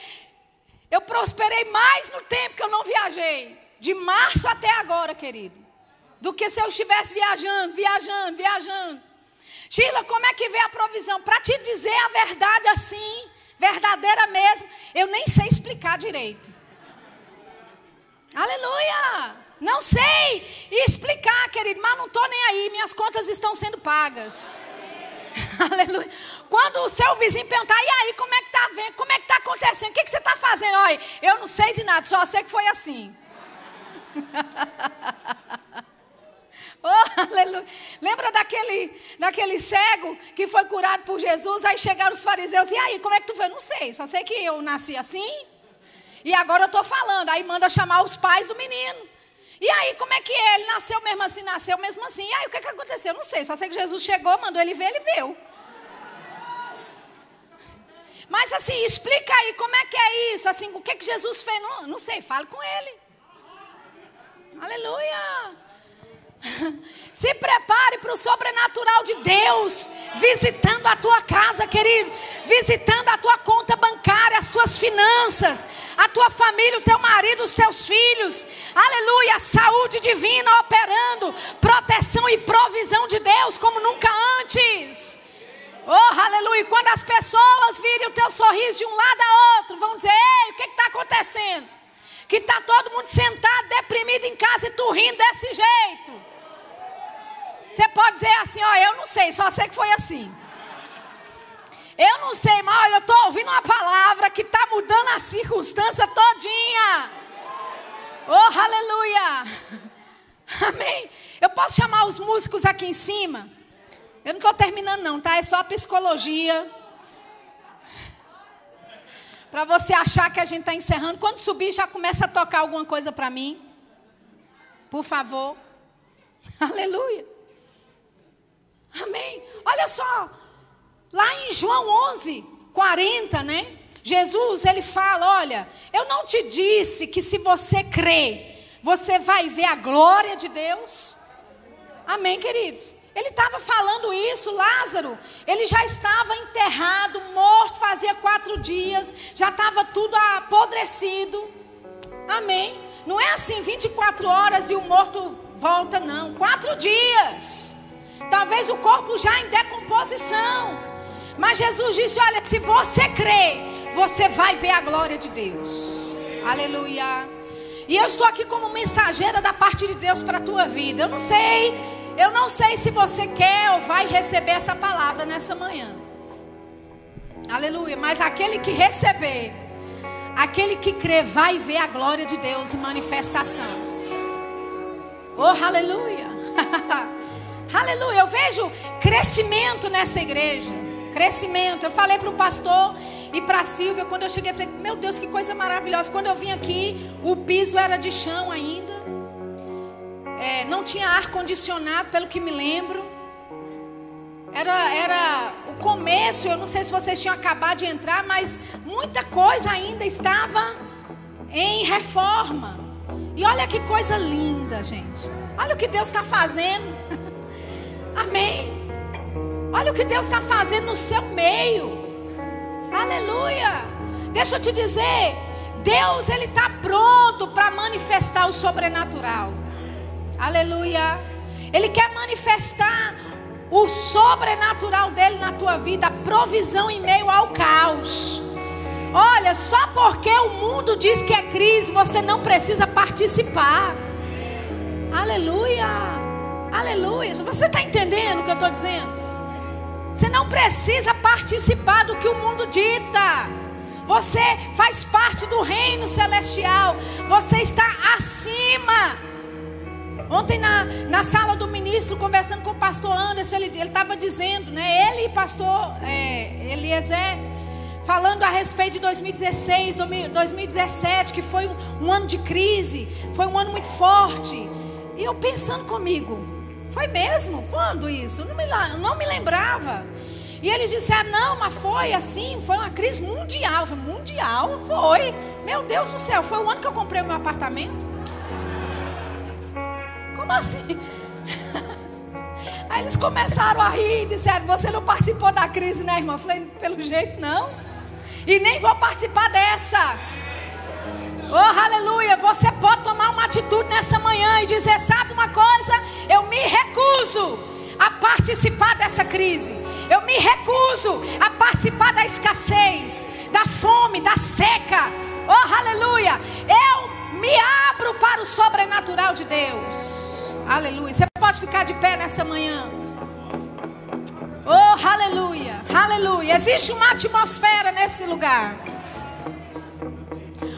eu prosperei mais no tempo que eu não viajei, de março até agora, querido, do que se eu estivesse viajando, viajando, viajando. Sheila, como é que vem a provisão? Para te dizer a verdade assim, verdadeira mesmo, eu nem sei explicar direito. Aleluia! Não sei explicar, querido, mas não estou nem aí. Minhas contas estão sendo pagas. Aleluia. Quando o seu vizinho perguntar, e aí, como é que está vendo? Como é que está acontecendo? O que, que você está fazendo? Olha, eu não sei de nada, só sei que foi assim. oh, aleluia. Lembra daquele, daquele cego que foi curado por Jesus? Aí chegaram os fariseus, e aí, como é que tu foi? Não sei, só sei que eu nasci assim. E agora eu estou falando. Aí manda chamar os pais do menino. E aí, como é que? Ele nasceu mesmo assim, nasceu mesmo assim. E aí, o que, que aconteceu? Eu não sei, só sei que Jesus chegou, mandou ele ver, ele viu. Mas assim, explica aí como é que é isso, assim, o que, que Jesus fez? Não, não sei, fale com ele. Aleluia. Se prepare para o sobrenatural de Deus, visitando a tua casa, querido, visitando a tua conta bancária, as tuas finanças, a tua família, o teu marido, os teus filhos. Aleluia, saúde divina operando, proteção e provisão de Deus como nunca antes. Oh, aleluia. Quando as pessoas virem o teu sorriso de um lado a outro, vão dizer: Ei, o que está acontecendo? Que está todo mundo sentado, deprimido em casa e tu rindo desse jeito. Você pode dizer assim: Ó, eu não sei, só sei que foi assim. Eu não sei, mas olha, eu estou ouvindo uma palavra que está mudando a circunstância todinha. Oh, aleluia. Amém. Eu posso chamar os músicos aqui em cima? Eu não estou terminando não, tá? É só a psicologia. Para você achar que a gente está encerrando. Quando subir, já começa a tocar alguma coisa para mim. Por favor. Aleluia. Amém. Olha só. Lá em João 11, 40, né? Jesus, ele fala: Olha, eu não te disse que se você crer, você vai ver a glória de Deus. Amém, queridos? Ele estava falando isso, Lázaro. Ele já estava enterrado, morto, fazia quatro dias, já estava tudo apodrecido. Amém? Não é assim, 24 horas e o morto volta, não. Quatro dias. Talvez o corpo já em decomposição. Mas Jesus disse: Olha, se você crê, você vai ver a glória de Deus. Aleluia. E eu estou aqui como mensageira da parte de Deus para a tua vida. Eu não sei, eu não sei se você quer ou vai receber essa palavra nessa manhã. Aleluia. Mas aquele que receber, aquele que crê, vai ver a glória de Deus em manifestação. Oh, aleluia. aleluia. Eu vejo crescimento nessa igreja. Crescimento. Eu falei para o pastor e para a Silvia, quando eu cheguei, eu falei: Meu Deus, que coisa maravilhosa. Quando eu vim aqui, o piso era de chão ainda. É, não tinha ar-condicionado, pelo que me lembro. Era, era o começo, eu não sei se vocês tinham acabado de entrar, mas muita coisa ainda estava em reforma. E olha que coisa linda, gente. Olha o que Deus está fazendo. Amém. Olha o que Deus está fazendo no seu meio. Aleluia. Deixa eu te dizer, Deus ele está pronto para manifestar o sobrenatural. Aleluia. Ele quer manifestar o sobrenatural dele na tua vida, a provisão em meio ao caos. Olha, só porque o mundo diz que é crise, você não precisa participar. Aleluia. Aleluia. Você está entendendo o que eu estou dizendo? Você não precisa participar do que o mundo dita. Você faz parte do reino celestial. Você está acima. Ontem na, na sala do ministro, conversando com o pastor Anderson, ele estava dizendo, né? Ele e pastor é, Eliezer, falando a respeito de 2016, 2017, que foi um, um ano de crise, foi um ano muito forte. E eu pensando comigo, foi mesmo? Quando isso? Não me, não me lembrava. E eles disseram: não, mas foi assim, foi uma crise mundial. Falei, mundial? Foi. Meu Deus do céu, foi o ano que eu comprei o meu apartamento. Como assim? Aí eles começaram a rir e disseram: Você não participou da crise, né, irmã? Eu falei: Pelo jeito, não. E nem vou participar dessa. Oh, aleluia. Você pode tomar uma atitude nessa manhã e dizer: Sabe uma coisa? Eu me recuso a participar dessa crise. Eu me recuso a participar da escassez, da fome, da seca. Oh, aleluia. Eu me abro para o sobrenatural de Deus. Aleluia. Você pode ficar de pé nessa manhã. Oh, aleluia. Aleluia. Existe uma atmosfera nesse lugar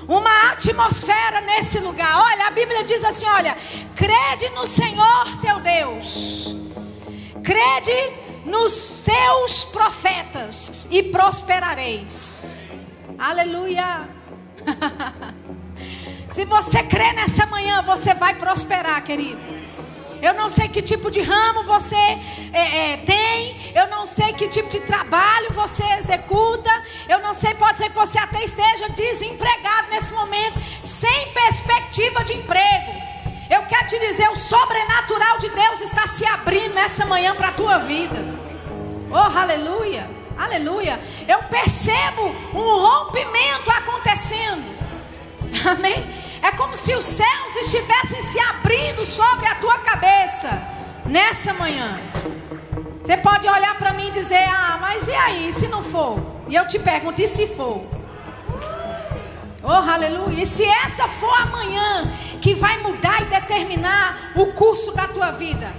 uma atmosfera nesse lugar. Olha, a Bíblia diz assim: olha, crede no Senhor teu Deus, crede nos seus profetas e prosperareis. Aleluia. Se você crê nessa manhã, você vai prosperar, querido. Eu não sei que tipo de ramo você é, é, tem. Eu não sei que tipo de trabalho você executa. Eu não sei, pode ser que você até esteja desempregado nesse momento, sem perspectiva de emprego. Eu quero te dizer, o sobrenatural de Deus está se abrindo nessa manhã para a tua vida. Oh, aleluia, aleluia. Eu percebo um rompimento acontecendo. Amém. É como se os céus estivessem se abrindo sobre a tua cabeça nessa manhã. Você pode olhar para mim e dizer: Ah, mas e aí, se não for? E eu te pergunto: e se for? Oh, aleluia. E se essa for amanhã que vai mudar e determinar o curso da tua vida?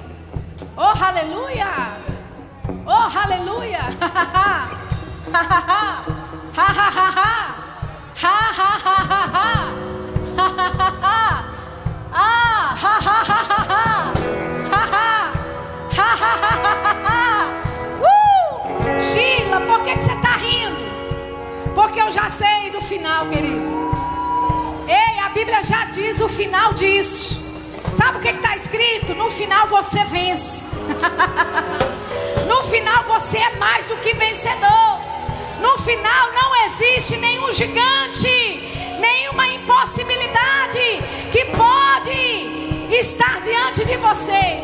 Oh, aleluia. Oh, aleluia. Ha ha ha. Ha ha ha ha. Ha ha ha ha ha uh! Sheila, por que, que você está rindo? Porque eu já sei do final, querido. Ei, a Bíblia já diz o final disso. Sabe o que está escrito? No final você vence. no final você é mais do que vencedor. No final não existe nenhum gigante nenhuma impossibilidade que pode estar diante de você.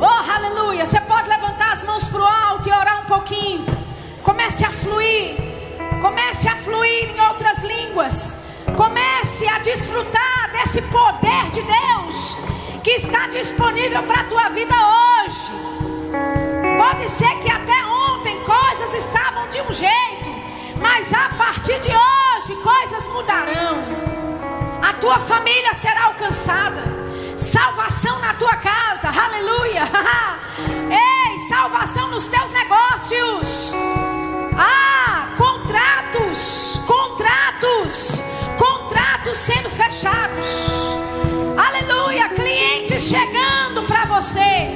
Oh, aleluia! Você pode levantar as mãos para o alto e orar um pouquinho. Comece a fluir. Comece a fluir em outras línguas. Comece a desfrutar desse poder de Deus que está disponível para a tua vida hoje. Pode ser que até ontem coisas estavam de um jeito, mas a partir de hoje coisas mudarão. A tua família será alcançada, salvação na tua casa, aleluia. Ei, salvação nos teus negócios. Ah, contratos, contratos, contratos sendo fechados. Aleluia, clientes chegando para você.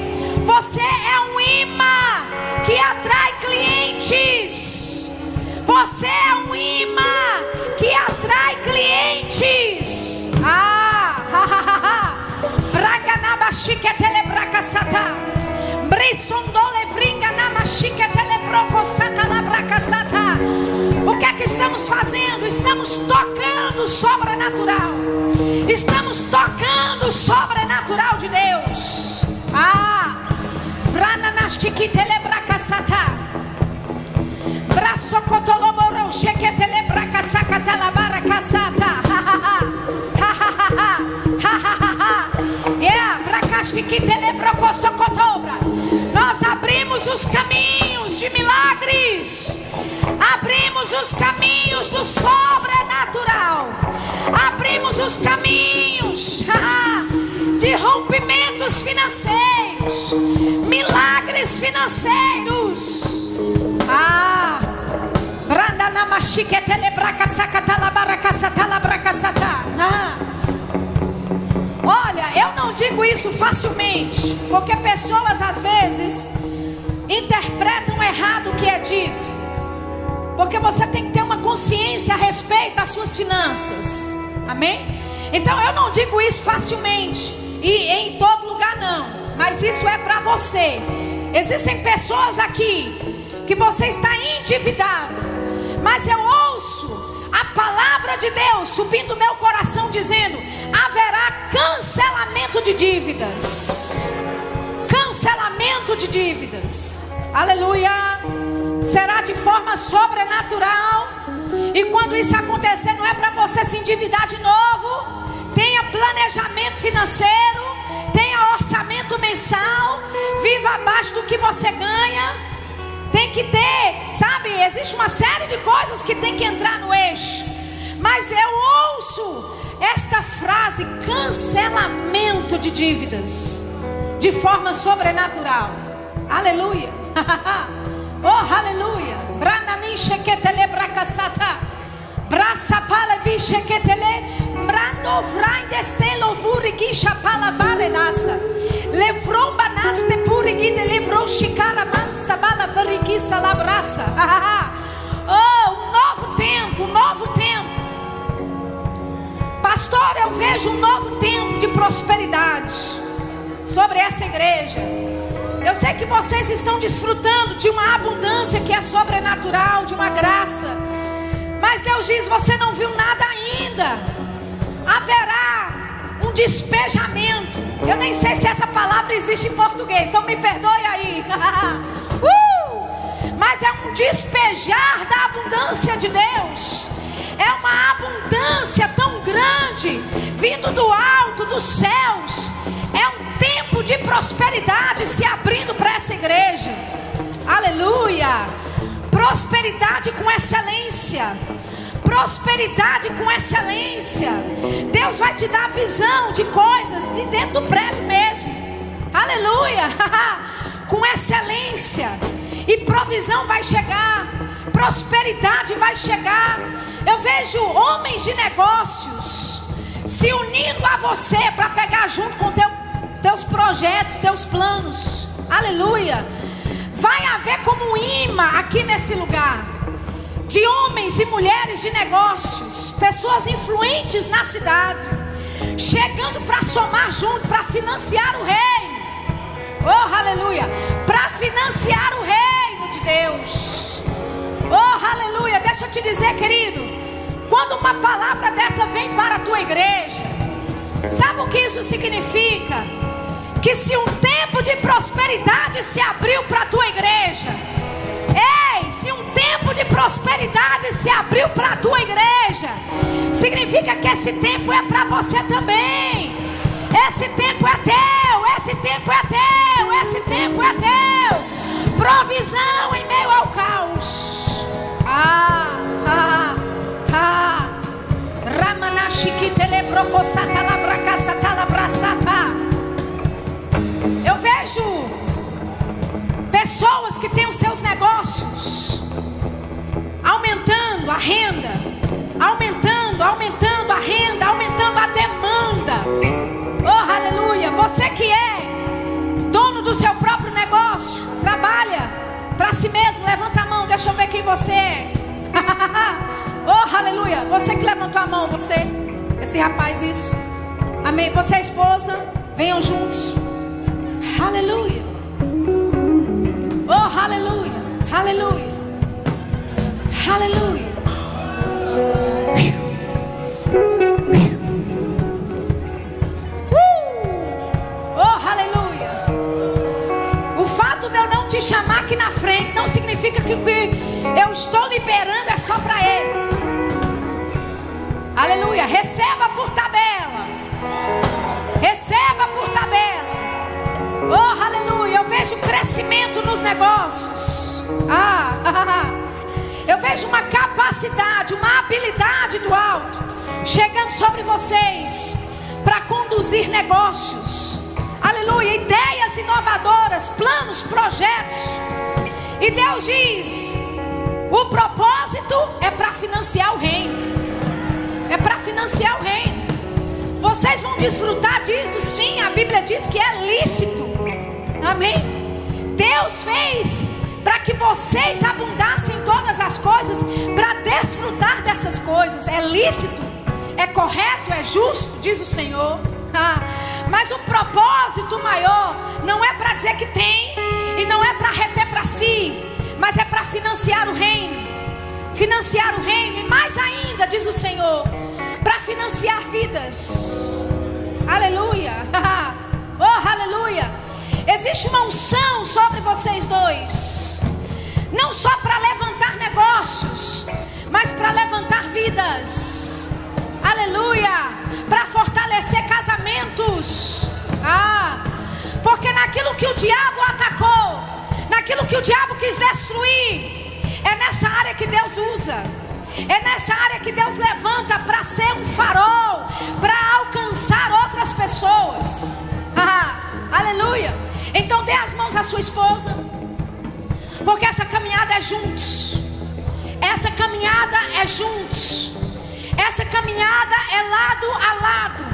Você é um imã que atrai clientes. Você é um imã que atrai clientes. Ah, ha. Braga na vringa na machique sata. O que é que estamos fazendo? Estamos tocando o sobrenatural. Estamos tocando o sobrenatural de Deus. Ah, vrana na chique telebraca. Braço cotolomoro cheque telebraca sacata la barra sata. Ha ha ha. Ha ha ha ha. Ha ha ha ha. Yeah, bracastique telebroco socotobra. Nós abrimos os caminhos de milagres. Abrimos os caminhos do sobrenatural. Abrimos os caminhos de rompimentos financeiros, milagres financeiros. Ah, branda na machique telebraca sacatalabaraca satalabraca satá. Olha, eu não digo isso facilmente, porque pessoas às vezes interpretam errado o que é dito. Porque você tem que ter uma consciência a respeito das suas finanças. Amém? Então eu não digo isso facilmente e em todo lugar não, mas isso é para você. Existem pessoas aqui que você está endividado, mas eu ouço a palavra de Deus subindo meu coração dizendo: haverá cancelamento de dívidas. Cancelamento de dívidas. Aleluia. Será de forma sobrenatural. E quando isso acontecer, não é para você se endividar de novo. Tenha planejamento financeiro, tenha orçamento mensal, viva abaixo do que você ganha. Tem que ter, sabe? Existe uma série de coisas que tem que entrar no eixo. Mas eu ouço esta frase: cancelamento de dívidas, de forma sobrenatural. Aleluia. oh, aleluia. Brananin sheketele bracasata. Braça pala vi sheketele. Brando vraindestelo vurigisha pala varenasa. Levromba naste purigide levrou shikara mansta bala varigisa labraça. oh, um novo tempo, um novo tempo. Pastor, eu vejo um novo tempo de prosperidade sobre essa igreja. Eu sei que vocês estão desfrutando de uma abundância que é sobrenatural, de uma graça. Mas Deus diz: você não viu nada ainda. Haverá um despejamento. Eu nem sei se essa palavra existe em português, então me perdoe aí. uh! Mas é um despejar da abundância de Deus. É uma abundância tão grande, vindo do alto, dos céus. É um tempo de prosperidade se abrindo para essa igreja. Aleluia! Prosperidade com excelência. Prosperidade com excelência. Deus vai te dar visão de coisas de dentro do prédio mesmo. Aleluia! com excelência. E provisão vai chegar. Prosperidade vai chegar. Eu vejo homens de negócios se unindo a você para pegar junto com teu, teus projetos, teus planos. Aleluia. Vai haver como um imã aqui nesse lugar de homens e mulheres de negócios, pessoas influentes na cidade, chegando para somar junto, para financiar o reino. Oh, aleluia! Para financiar o reino de Deus. Oh, aleluia! Deixa eu te dizer, querido, quando uma palavra dessa vem para a tua igreja, sabe o que isso significa? Que se um tempo de prosperidade se abriu para a tua igreja, tempo de prosperidade se abriu para a tua igreja, significa que esse tempo é para você também. Esse tempo é teu, esse tempo é teu, esse tempo é teu. Provisão em meio ao caos. Ah, ah, ah. Eu você é. oh, aleluia! Você que levantou a mão, você, esse rapaz, isso. Amém. Você é esposa, venham juntos. Aleluia. Oh, aleluia. Aleluia. Aleluia. Uh! Oh, aleluia. O fato de eu não te chamar aqui na não significa que o que eu estou liberando é só para eles. Aleluia. Receba por tabela. Receba por tabela. Oh, aleluia. Eu vejo crescimento nos negócios. Ah. Eu vejo uma capacidade, uma habilidade do alto chegando sobre vocês para conduzir negócios. Aleluia, ideias inovadoras, planos, projetos. E Deus diz: o propósito é para financiar o reino. É para financiar o reino. Vocês vão desfrutar disso, sim. A Bíblia diz que é lícito. Amém. Deus fez para que vocês abundassem em todas as coisas, para desfrutar dessas coisas. É lícito, é correto, é justo, diz o Senhor. Ah, mas o propósito maior não é para dizer que tem, e não é para reter para si, mas é para financiar o reino. Financiar o reino, e mais ainda, diz o Senhor, para financiar vidas. Aleluia. oh, aleluia. Existe uma unção sobre vocês dois. Não só para levantar negócios, mas para levantar vidas. Aleluia! Para fortalecer casamentos. Ah, porque naquilo que o diabo atacou, naquilo que o diabo quis destruir, é nessa área que Deus usa. É nessa área que Deus levanta para ser um farol, para alcançar outras pessoas. Ah, aleluia. Então dê as mãos à sua esposa. Porque essa caminhada é juntos. Essa caminhada é juntos. Essa caminhada é lado a lado.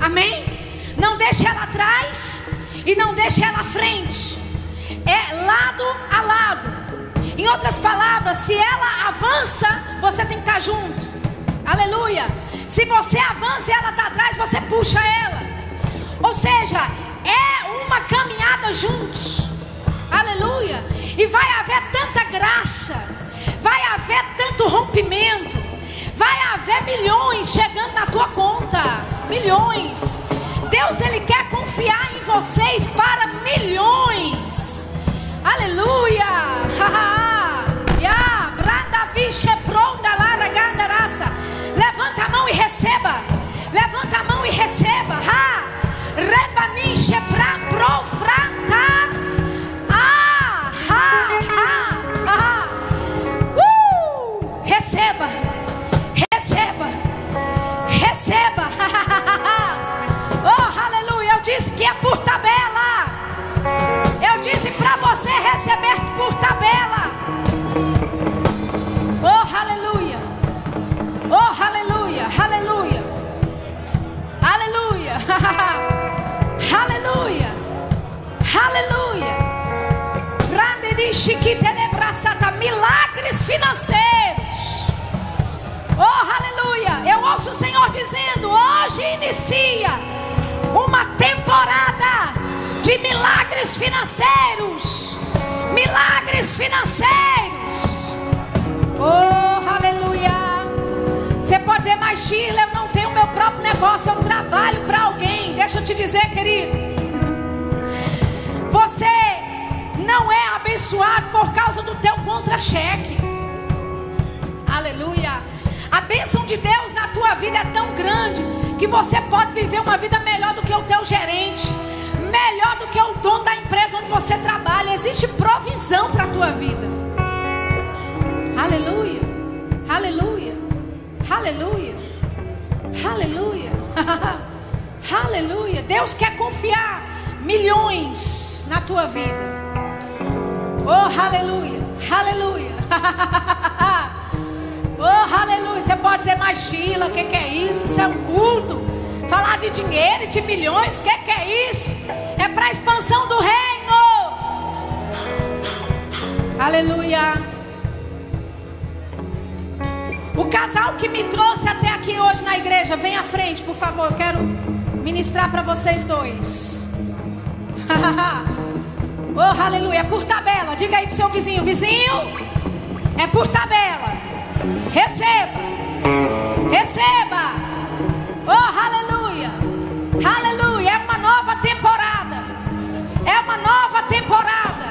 Amém? Não deixe ela atrás e não deixe ela à frente. É lado a lado. Em outras palavras, se ela avança, você tem que estar junto. Aleluia. Se você avança e ela está atrás, você puxa ela. Ou seja, é uma caminhada juntos. Aleluia. E vai haver tanta graça, vai haver tanto rompimento, vai haver milhões chegando na tua conta. Milhões. Deus ele quer confiar em vocês para milhões. Aleluia. Levanta a mão e receba. Levanta a mão e receba. Ha! Rebaniche pra profrata. Ah, ah, ah, ah. Uh! Receba, receber por tabela. Oh, aleluia. Oh, aleluia, aleluia. Aleluia. Aleluia. Aleluia. Grande de chiquitelebraçata. Milagres financeiros. Oh, aleluia. Eu ouço o Senhor dizendo: hoje inicia uma temporada de milagres financeiros. Milagres financeiros. Oh, aleluia. Você pode dizer, mas Sheila, eu não tenho meu próprio negócio, eu trabalho para alguém. Deixa eu te dizer, querido. Você não é abençoado por causa do teu contra-cheque. Aleluia. A bênção de Deus na tua vida é tão grande que você pode viver uma vida melhor do que o teu gerente, melhor do que o dono da empresa onde você trabalha. Existe provisão para a tua vida. Aleluia. Aleluia. Aleluia. Aleluia. Aleluia. Deus quer confiar milhões na tua vida. Oh, aleluia. Aleluia. oh, aleluia. Você pode dizer, mas Sheila, o que, que é isso? Isso é um culto. Falar de dinheiro e de milhões, o que, que é isso? É para a expansão do reino. Aleluia. O casal que me trouxe até aqui hoje na igreja, vem à frente, por favor. Eu quero ministrar para vocês dois. oh, aleluia. É por tabela. Diga aí pro seu vizinho: vizinho, é por tabela. Receba. Receba. Oh, aleluia. Aleluia. Uma nova temporada.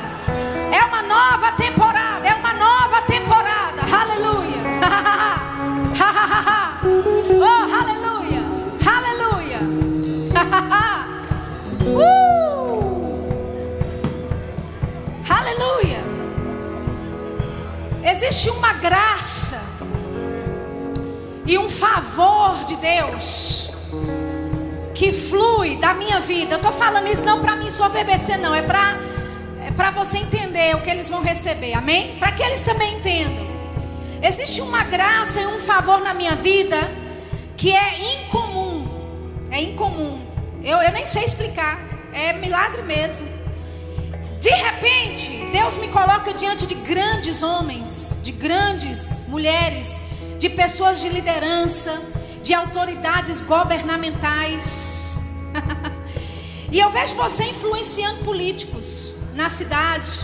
É uma nova temporada. É uma nova temporada. Aleluia. oh, aleluia. Aleluia. uh. Aleluia. Existe uma graça e um favor de Deus que flui da minha vida. Eu estou falando isso não para mim só BBC, não. É para é para você entender o que eles vão receber. Amém? Para que eles também entendam. Existe uma graça e um favor na minha vida que é incomum. É incomum. Eu, eu nem sei explicar. É milagre mesmo. De repente, Deus me coloca diante de grandes homens, de grandes mulheres, de pessoas de liderança, de autoridades governamentais. e eu vejo você influenciando políticos na cidade.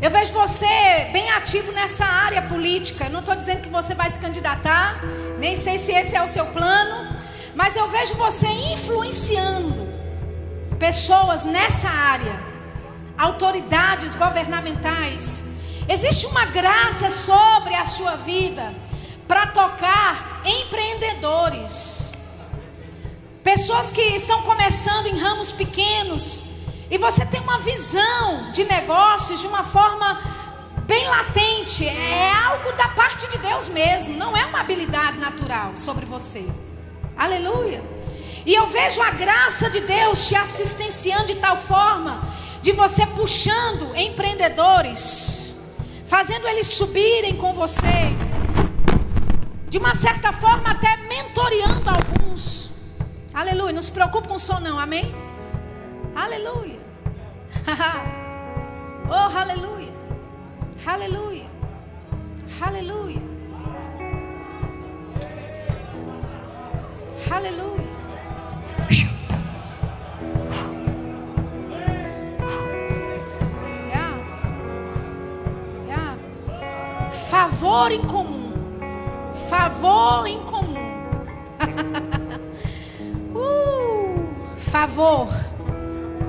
Eu vejo você bem ativo nessa área política. Não estou dizendo que você vai se candidatar, nem sei se esse é o seu plano, mas eu vejo você influenciando pessoas nessa área autoridades governamentais. Existe uma graça sobre a sua vida para tocar empreendedores. Pessoas que estão começando em ramos pequenos e você tem uma visão de negócios de uma forma bem latente, é algo da parte de Deus mesmo, não é uma habilidade natural sobre você. Aleluia. E eu vejo a graça de Deus te assistenciando de tal forma de você puxando empreendedores, fazendo eles subirem com você, de uma certa forma até mentoreando alguns. Aleluia. Não se preocupe com o som, não, amém? Aleluia. oh, aleluia. Aleluia. Aleluia. Aleluia. Favor em comum. Favor em comum. uh, favor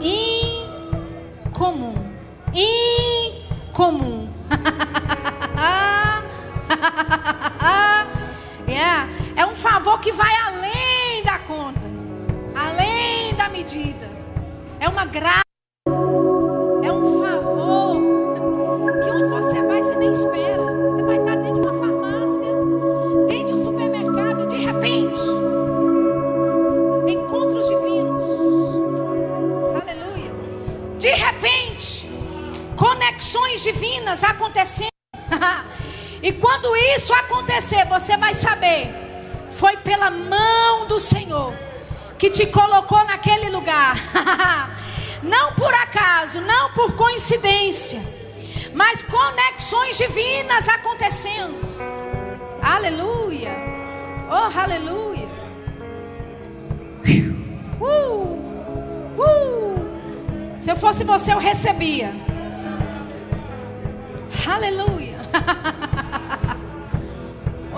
incomum. Incomum. yeah. É um favor que vai além da conta, além da medida. É uma graça. Acontecer, você vai saber. Foi pela mão do Senhor que te colocou naquele lugar. não por acaso, não por coincidência, mas conexões divinas acontecendo. Aleluia. Oh, aleluia. Uh, uh. Se eu fosse você, eu recebia. Aleluia.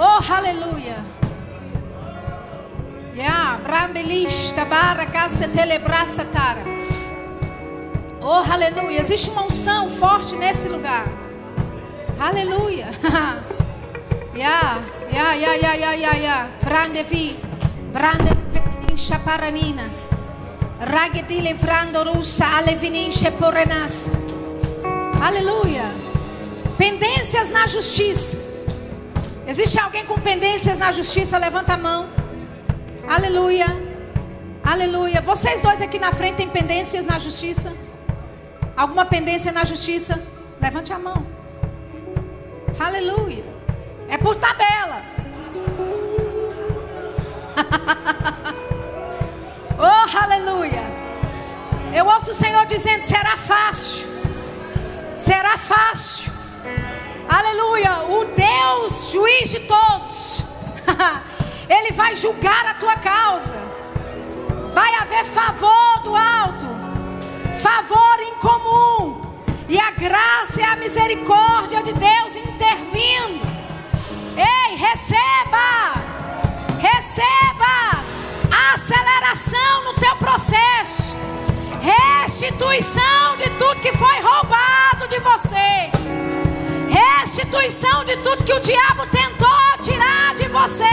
oh, aleluia. Yeah, brambelista, barra, telebraça, tara. Oh, aleluia. Existe uma unção forte nesse lugar. Aleluia. yeah, yeah, yeah, yeah, yeah, yeah, yeah. Brandevi. Brande vinincha paranina. Ragedi levrando russa ale vininche porenas. Aleluia. Pendências na justiça. Existe alguém com pendências na justiça? Levanta a mão. Aleluia. Aleluia. Vocês dois aqui na frente têm pendências na justiça? Alguma pendência na justiça? Levante a mão. Aleluia. É por tabela. oh, aleluia. Eu ouço o Senhor dizendo: será fácil. Será fácil. Aleluia. O Deus, juiz de todos, Ele vai julgar a tua causa. Vai haver favor do alto, favor em comum. E a graça e a misericórdia de Deus intervindo. Ei, receba! Receba aceleração no teu processo. Restituição de tudo que foi roubado de você. Restituição de tudo que o diabo tentou tirar de você.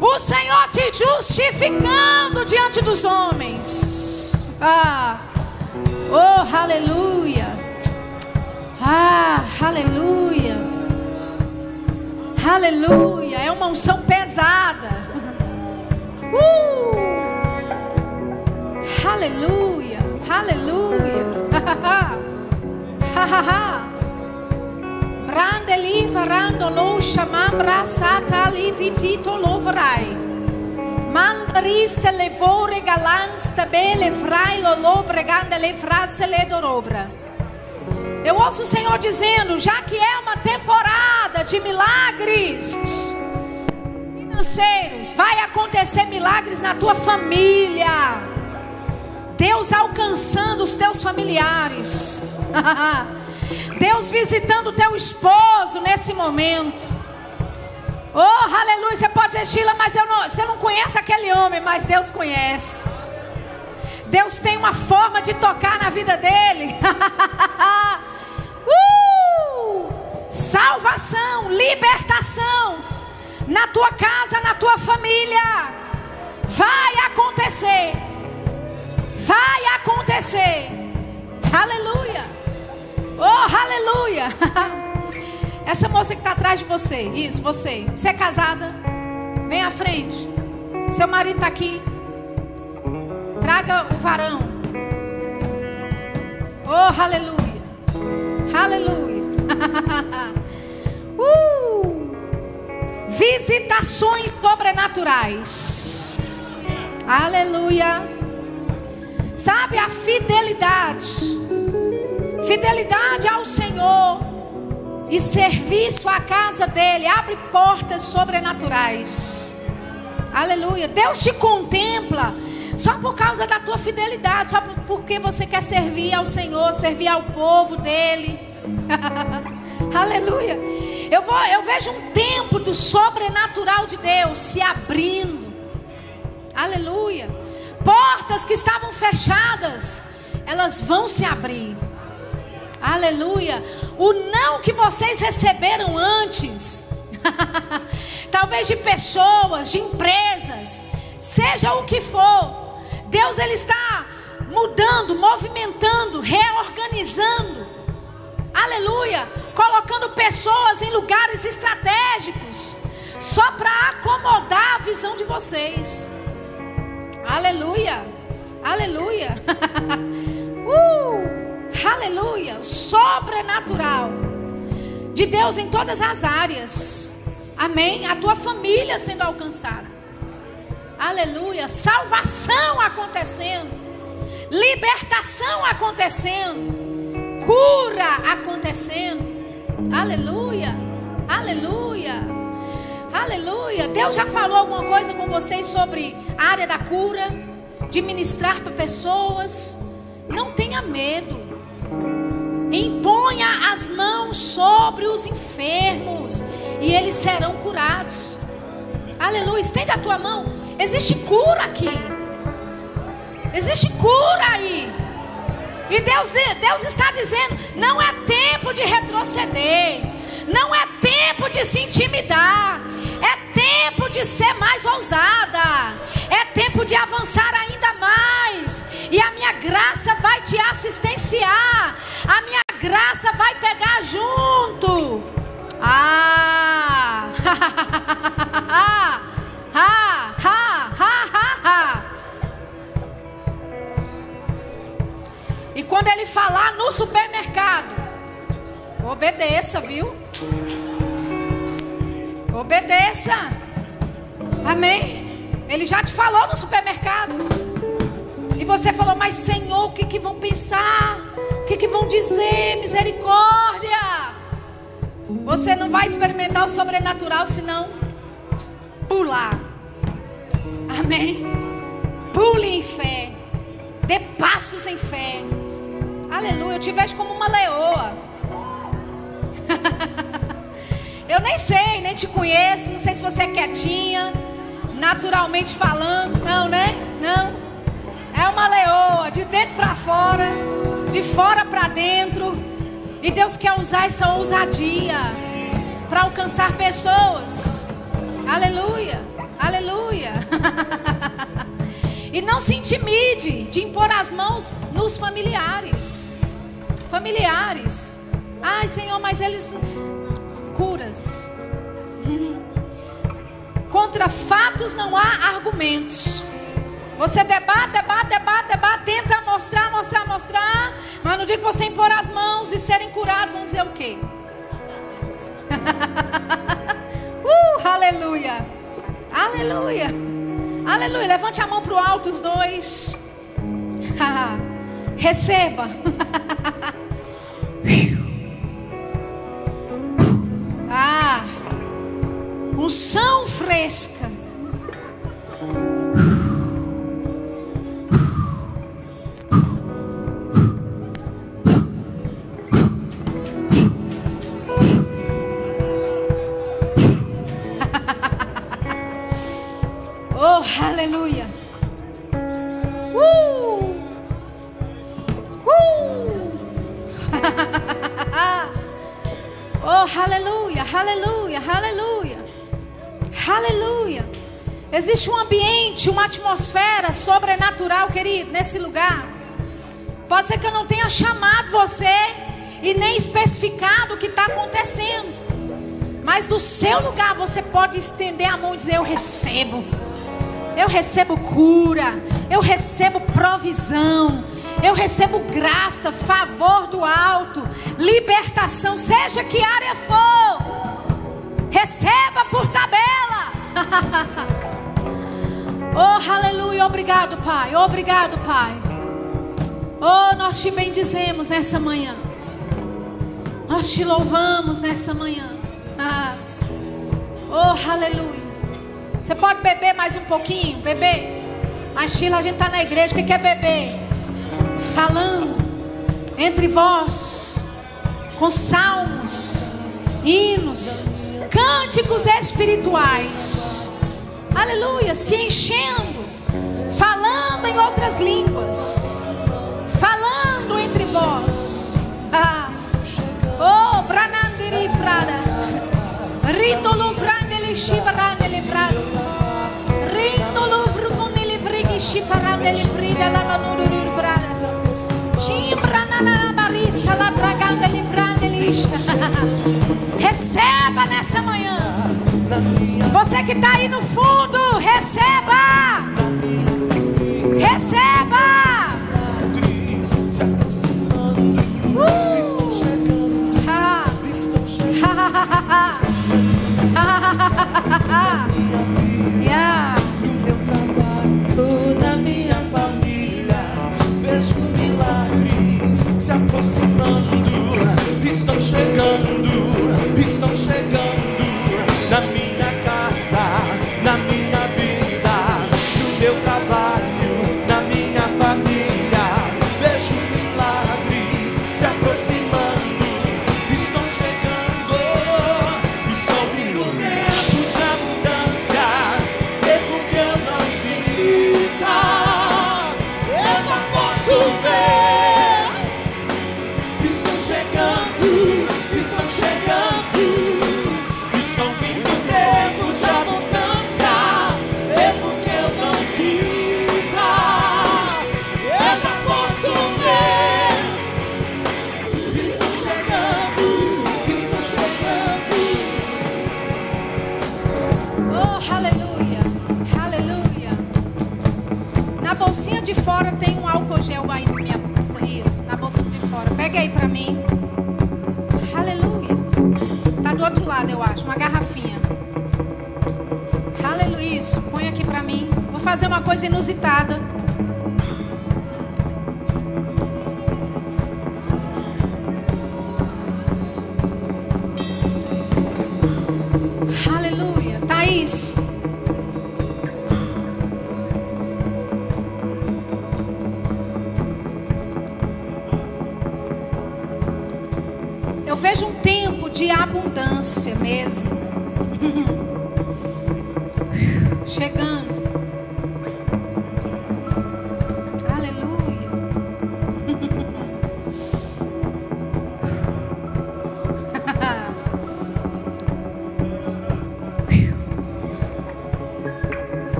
O Senhor te justificando diante dos homens. Ah. Oh, aleluia. Ah, aleluia. Aleluia. É uma unção pesada. Uh. Aleluia. Aleluia. Ha ha ha. Brande li varando lo chamambra sata li vitito lovrai. Mandariste le vore galansta bele frai lo lo bregande le frasse le dorobra. Eu ouço o Senhor dizendo, já que é uma temporada de milagres financeiros, vai acontecer milagres na tua família. Deus alcançando os teus familiares. Deus visitando o teu esposo nesse momento. Oh, aleluia. Você pode dizer, Sheila, mas eu não, você não conhece aquele homem, mas Deus conhece. Deus tem uma forma de tocar na vida dele. uh! Salvação, libertação na tua casa, na tua família. Vai acontecer. Vai acontecer. Aleluia. Oh, aleluia. Essa moça que está atrás de você, isso, você. Você é casada? Vem à frente. Seu marido está aqui. Traga o varão. Oh, aleluia. Aleluia. uh! Visitações sobrenaturais. Aleluia. Sabe a fidelidade. Fidelidade ao Senhor e serviço à casa dele abre portas sobrenaturais. Aleluia. Deus te contempla só por causa da tua fidelidade, só porque você quer servir ao Senhor, servir ao povo dele. Aleluia. Eu vou, eu vejo um tempo do sobrenatural de Deus se abrindo. Aleluia. Portas que estavam fechadas, elas vão se abrir. Aleluia. O não que vocês receberam antes, talvez de pessoas, de empresas, seja o que for, Deus ele está mudando, movimentando, reorganizando. Aleluia. Colocando pessoas em lugares estratégicos, só para acomodar a visão de vocês. Aleluia. Aleluia. uh! Aleluia, sobrenatural de Deus em todas as áreas. Amém. A tua família sendo alcançada. Aleluia. Salvação acontecendo. Libertação acontecendo. Cura acontecendo. Aleluia. Aleluia. Aleluia. Deus já falou alguma coisa com vocês sobre a área da cura, de ministrar para pessoas. Não tenha medo. Imponha as mãos sobre os enfermos e eles serão curados. Aleluia. Estende a tua mão. Existe cura aqui. Existe cura aí. E Deus, Deus está dizendo: não é tempo de retroceder. Não é tempo de se intimidar. É tempo de ser mais ousada. É tempo de avançar ainda mais. E a minha graça vai te assistenciar. A minha graça vai pegar junto. Ah! ah! Ah! Ah! Ah! Ah! E quando ele falar no supermercado, obedeça, viu? Obedeça. Amém. Ele já te falou no supermercado. E você falou, mas Senhor, o que, que vão pensar? O que, que vão dizer? Misericórdia. Você não vai experimentar o sobrenatural senão pular. Amém. Pule em fé. Dê passos em fé. Aleluia. Eu te vejo como uma leoa. Eu nem sei, nem te conheço. Não sei se você é quietinha, naturalmente falando. Não, né? Não. É uma leoa, de dentro para fora, de fora para dentro. E Deus quer usar essa ousadia para alcançar pessoas. Aleluia, aleluia. e não se intimide de impor as mãos nos familiares. Familiares. Ai, Senhor, mas eles curas. Contra fatos não há argumentos. Você debate, debate, debate, debate, tenta mostrar, mostrar, mostrar. Mas no dia que você impor as mãos e serem curados, vão dizer o quê? uh, aleluia. Aleluia. Aleluia. Levante a mão para o alto, os dois. Receba. Ah, unção fresca. Uma atmosfera sobrenatural, querido, nesse lugar. Pode ser que eu não tenha chamado você e nem especificado o que está acontecendo. Mas do seu lugar você pode estender a mão e dizer: Eu recebo. Eu recebo cura. Eu recebo provisão. Eu recebo graça, favor do alto, libertação, seja que área for. Receba por tabela. oh, aleluia. Obrigado, Pai. Obrigado, Pai. Oh, nós te bendizemos nessa manhã. Nós te louvamos nessa manhã. oh, aleluia. Você pode beber mais um pouquinho? Beber? Mas, Sheila, a gente está na igreja. O que quer beber? falando entre vós com salmos, hinos, cânticos espirituais. Aleluia, se enchendo, falando em outras línguas, falando entre vós. Ah. Oh, branandiri frada. Rindolo frandele shibarandele fras. Rindolo frugunili frigi shibarandele frida la manuru fradas. Receba nessa. Você que está aí no fundo, receba. Receba. Uh. yeah. Toda minha família, vejo milagres se aproximando. Estão chegando, estão chegando coisa inusitada.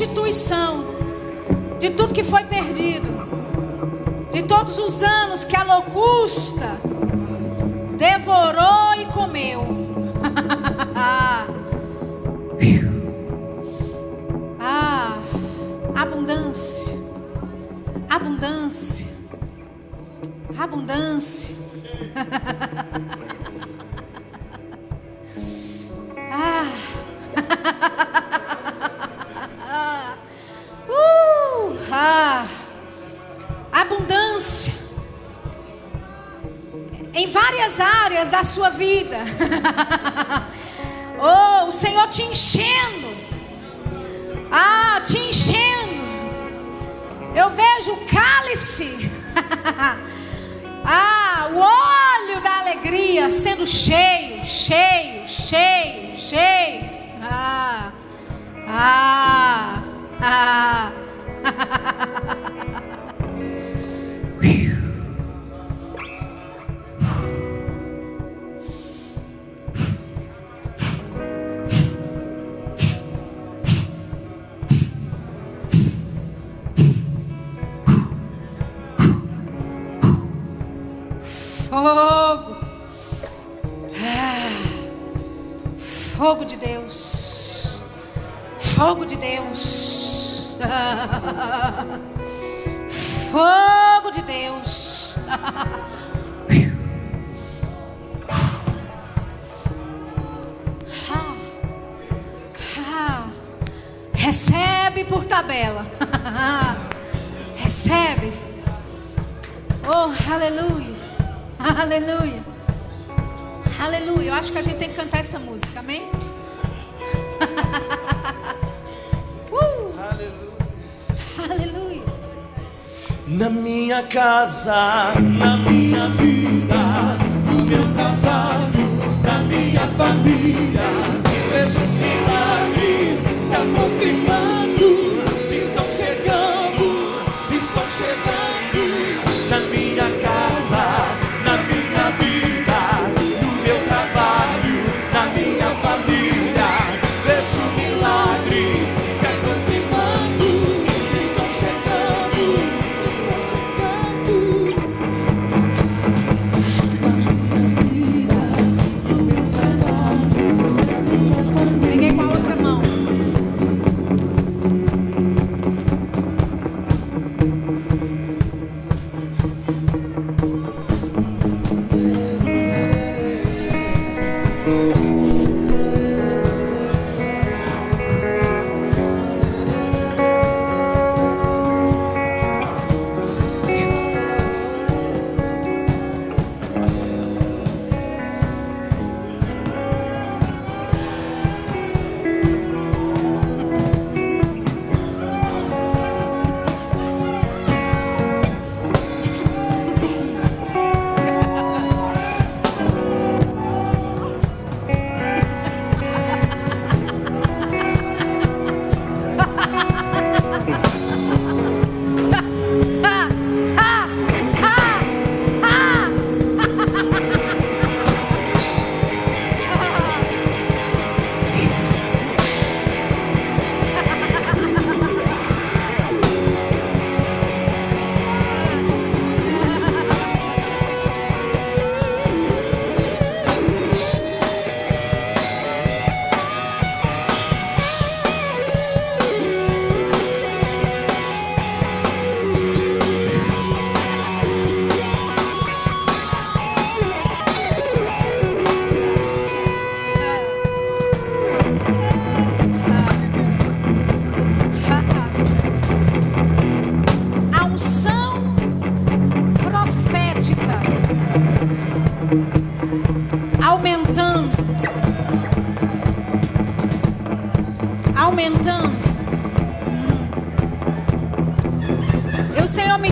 Restituição de tudo que foi perdido, de todos os anos que a locusta devorou e comeu. ah, abundância, abundância, abundância. da sua vida. oh, o Senhor te enchendo. Ah, te enchendo. Eu vejo o cálice. ah, o óleo da alegria sendo cheio, cheio, cheio, cheio. Ah, ah. Ah. acho que a gente tem que cantar essa música, amém? uh. Aleluia. Na minha casa, na minha vida, no meu trabalho, na minha família, vejo milagres se aproximando,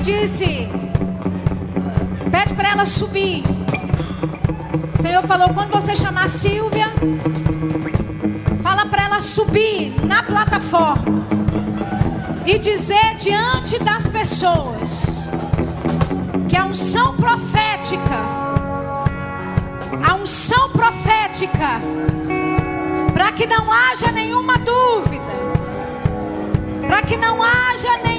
disse: pede para ela subir. O Senhor falou: quando você chamar Silvia, fala para ela subir na plataforma e dizer diante das pessoas que a unção profética, a unção profética, para que não haja nenhuma dúvida, para que não haja nenhuma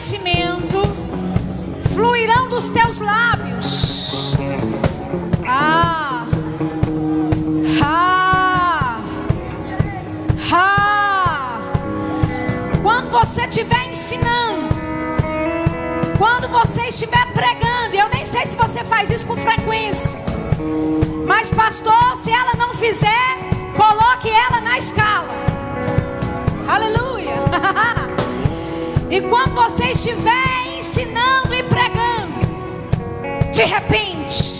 conhecimento fluirão dos teus lábios. Ah, ah, ah. Quando você estiver ensinando, quando você estiver pregando, eu nem sei se você faz isso com frequência, mas pastor, se ela não fizer, coloque ela na escala. Aleluia. e quando você estiver ensinando e pregando, de repente,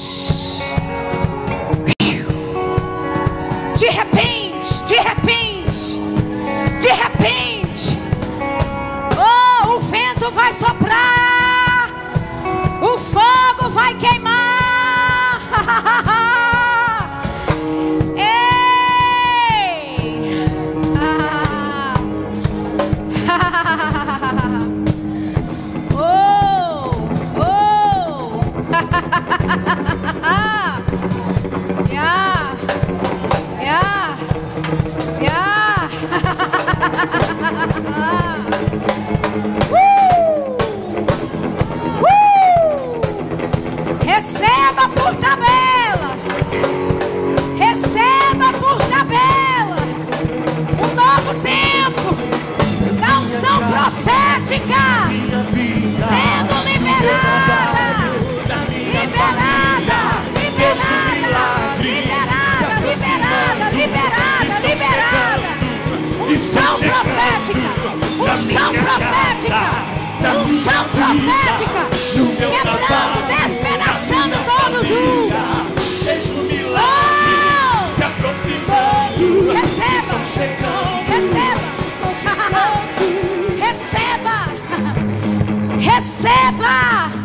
profética, unção profética, quebrando, despedaçando todo julgo. Oh! Se aproximando, Receba, receba, receba, receba.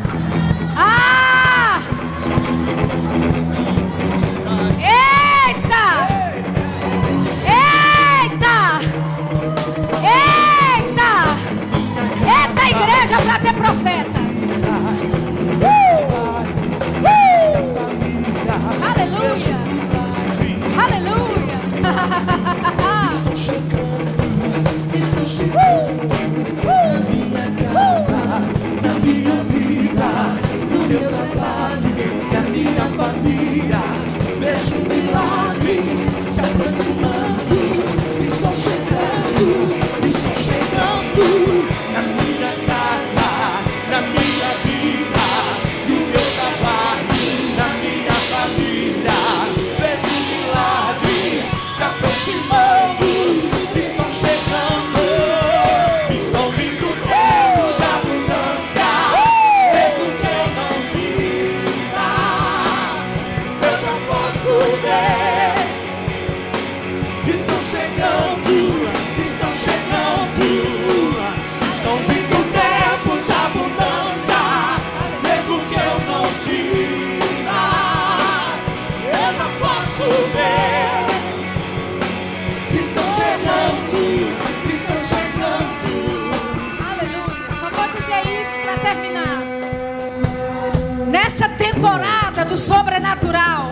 do sobrenatural,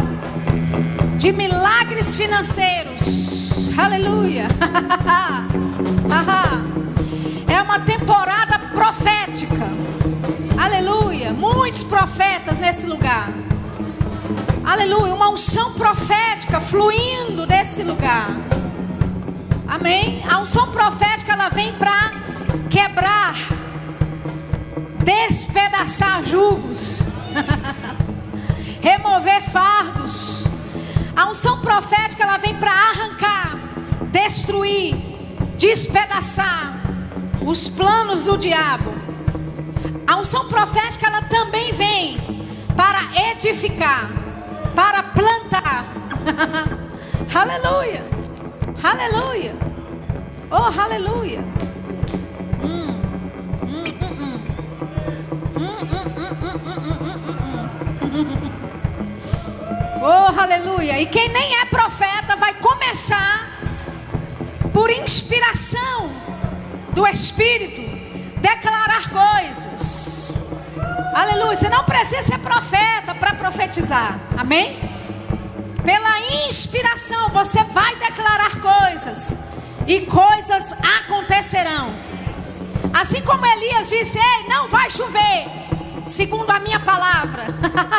de milagres financeiros. Aleluia. é uma temporada profética. Aleluia. Muitos profetas nesse lugar. Aleluia, uma unção profética fluindo desse lugar. Amém? A unção profética ela vem para quebrar, despedaçar julgos, remover fardos. A unção profética ela vem para arrancar, destruir, despedaçar os planos do diabo. A unção profética ela também vem para edificar, para plantar. aleluia. Aleluia. Oh, aleluia. Aleluia. E quem nem é profeta vai começar por inspiração do Espírito declarar coisas. Aleluia. Você não precisa ser profeta para profetizar. Amém? Pela inspiração você vai declarar coisas e coisas acontecerão. Assim como Elias disse: Ei, não vai chover, segundo a minha palavra,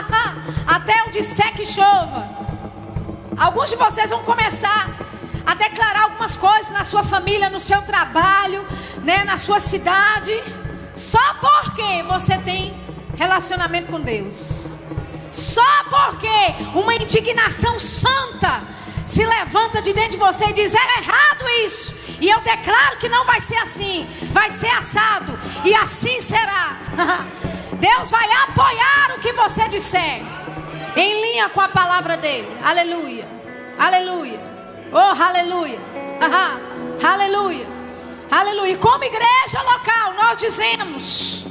até eu disser que chova. Alguns de vocês vão começar a declarar algumas coisas na sua família, no seu trabalho, né, na sua cidade, só porque você tem relacionamento com Deus. Só porque uma indignação santa se levanta de dentro de você e diz: é errado isso. E eu declaro que não vai ser assim, vai ser assado, e assim será. Deus vai apoiar o que você disser, em linha com a palavra dele. Aleluia, aleluia, oh, aleluia, aleluia, aleluia. Como igreja local, nós dizemos.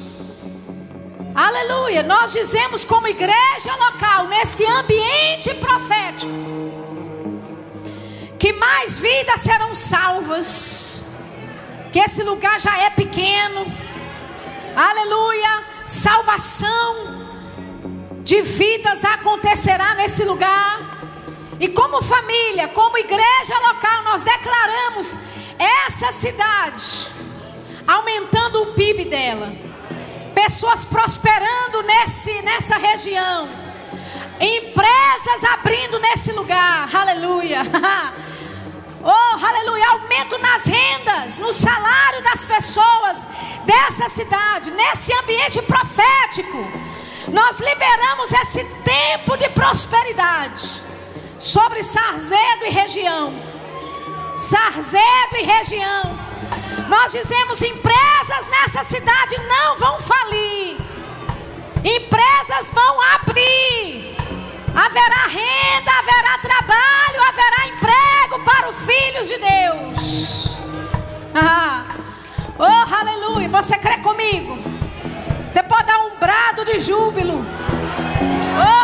Aleluia, nós dizemos como igreja local, nesse ambiente profético que mais vidas serão salvas, que esse lugar já é pequeno, aleluia, salvação de vidas acontecerá nesse lugar, e como família, como igreja local, nós declaramos essa cidade, aumentando o PIB dela, pessoas prosperando nesse, nessa região, empresas abrindo nesse lugar, aleluia. Oh, aleluia, aumento nas rendas, no salário das pessoas dessa cidade, nesse ambiente profético. Nós liberamos esse tempo de prosperidade sobre Sarzedo e região. Sarzedo e região. Nós dizemos: empresas nessa cidade não vão falir, empresas vão abrir. Haverá renda, haverá trabalho, haverá emprego para os filhos de Deus. Ah. Oh, aleluia. Você crê comigo? Você pode dar um brado de júbilo. Oh,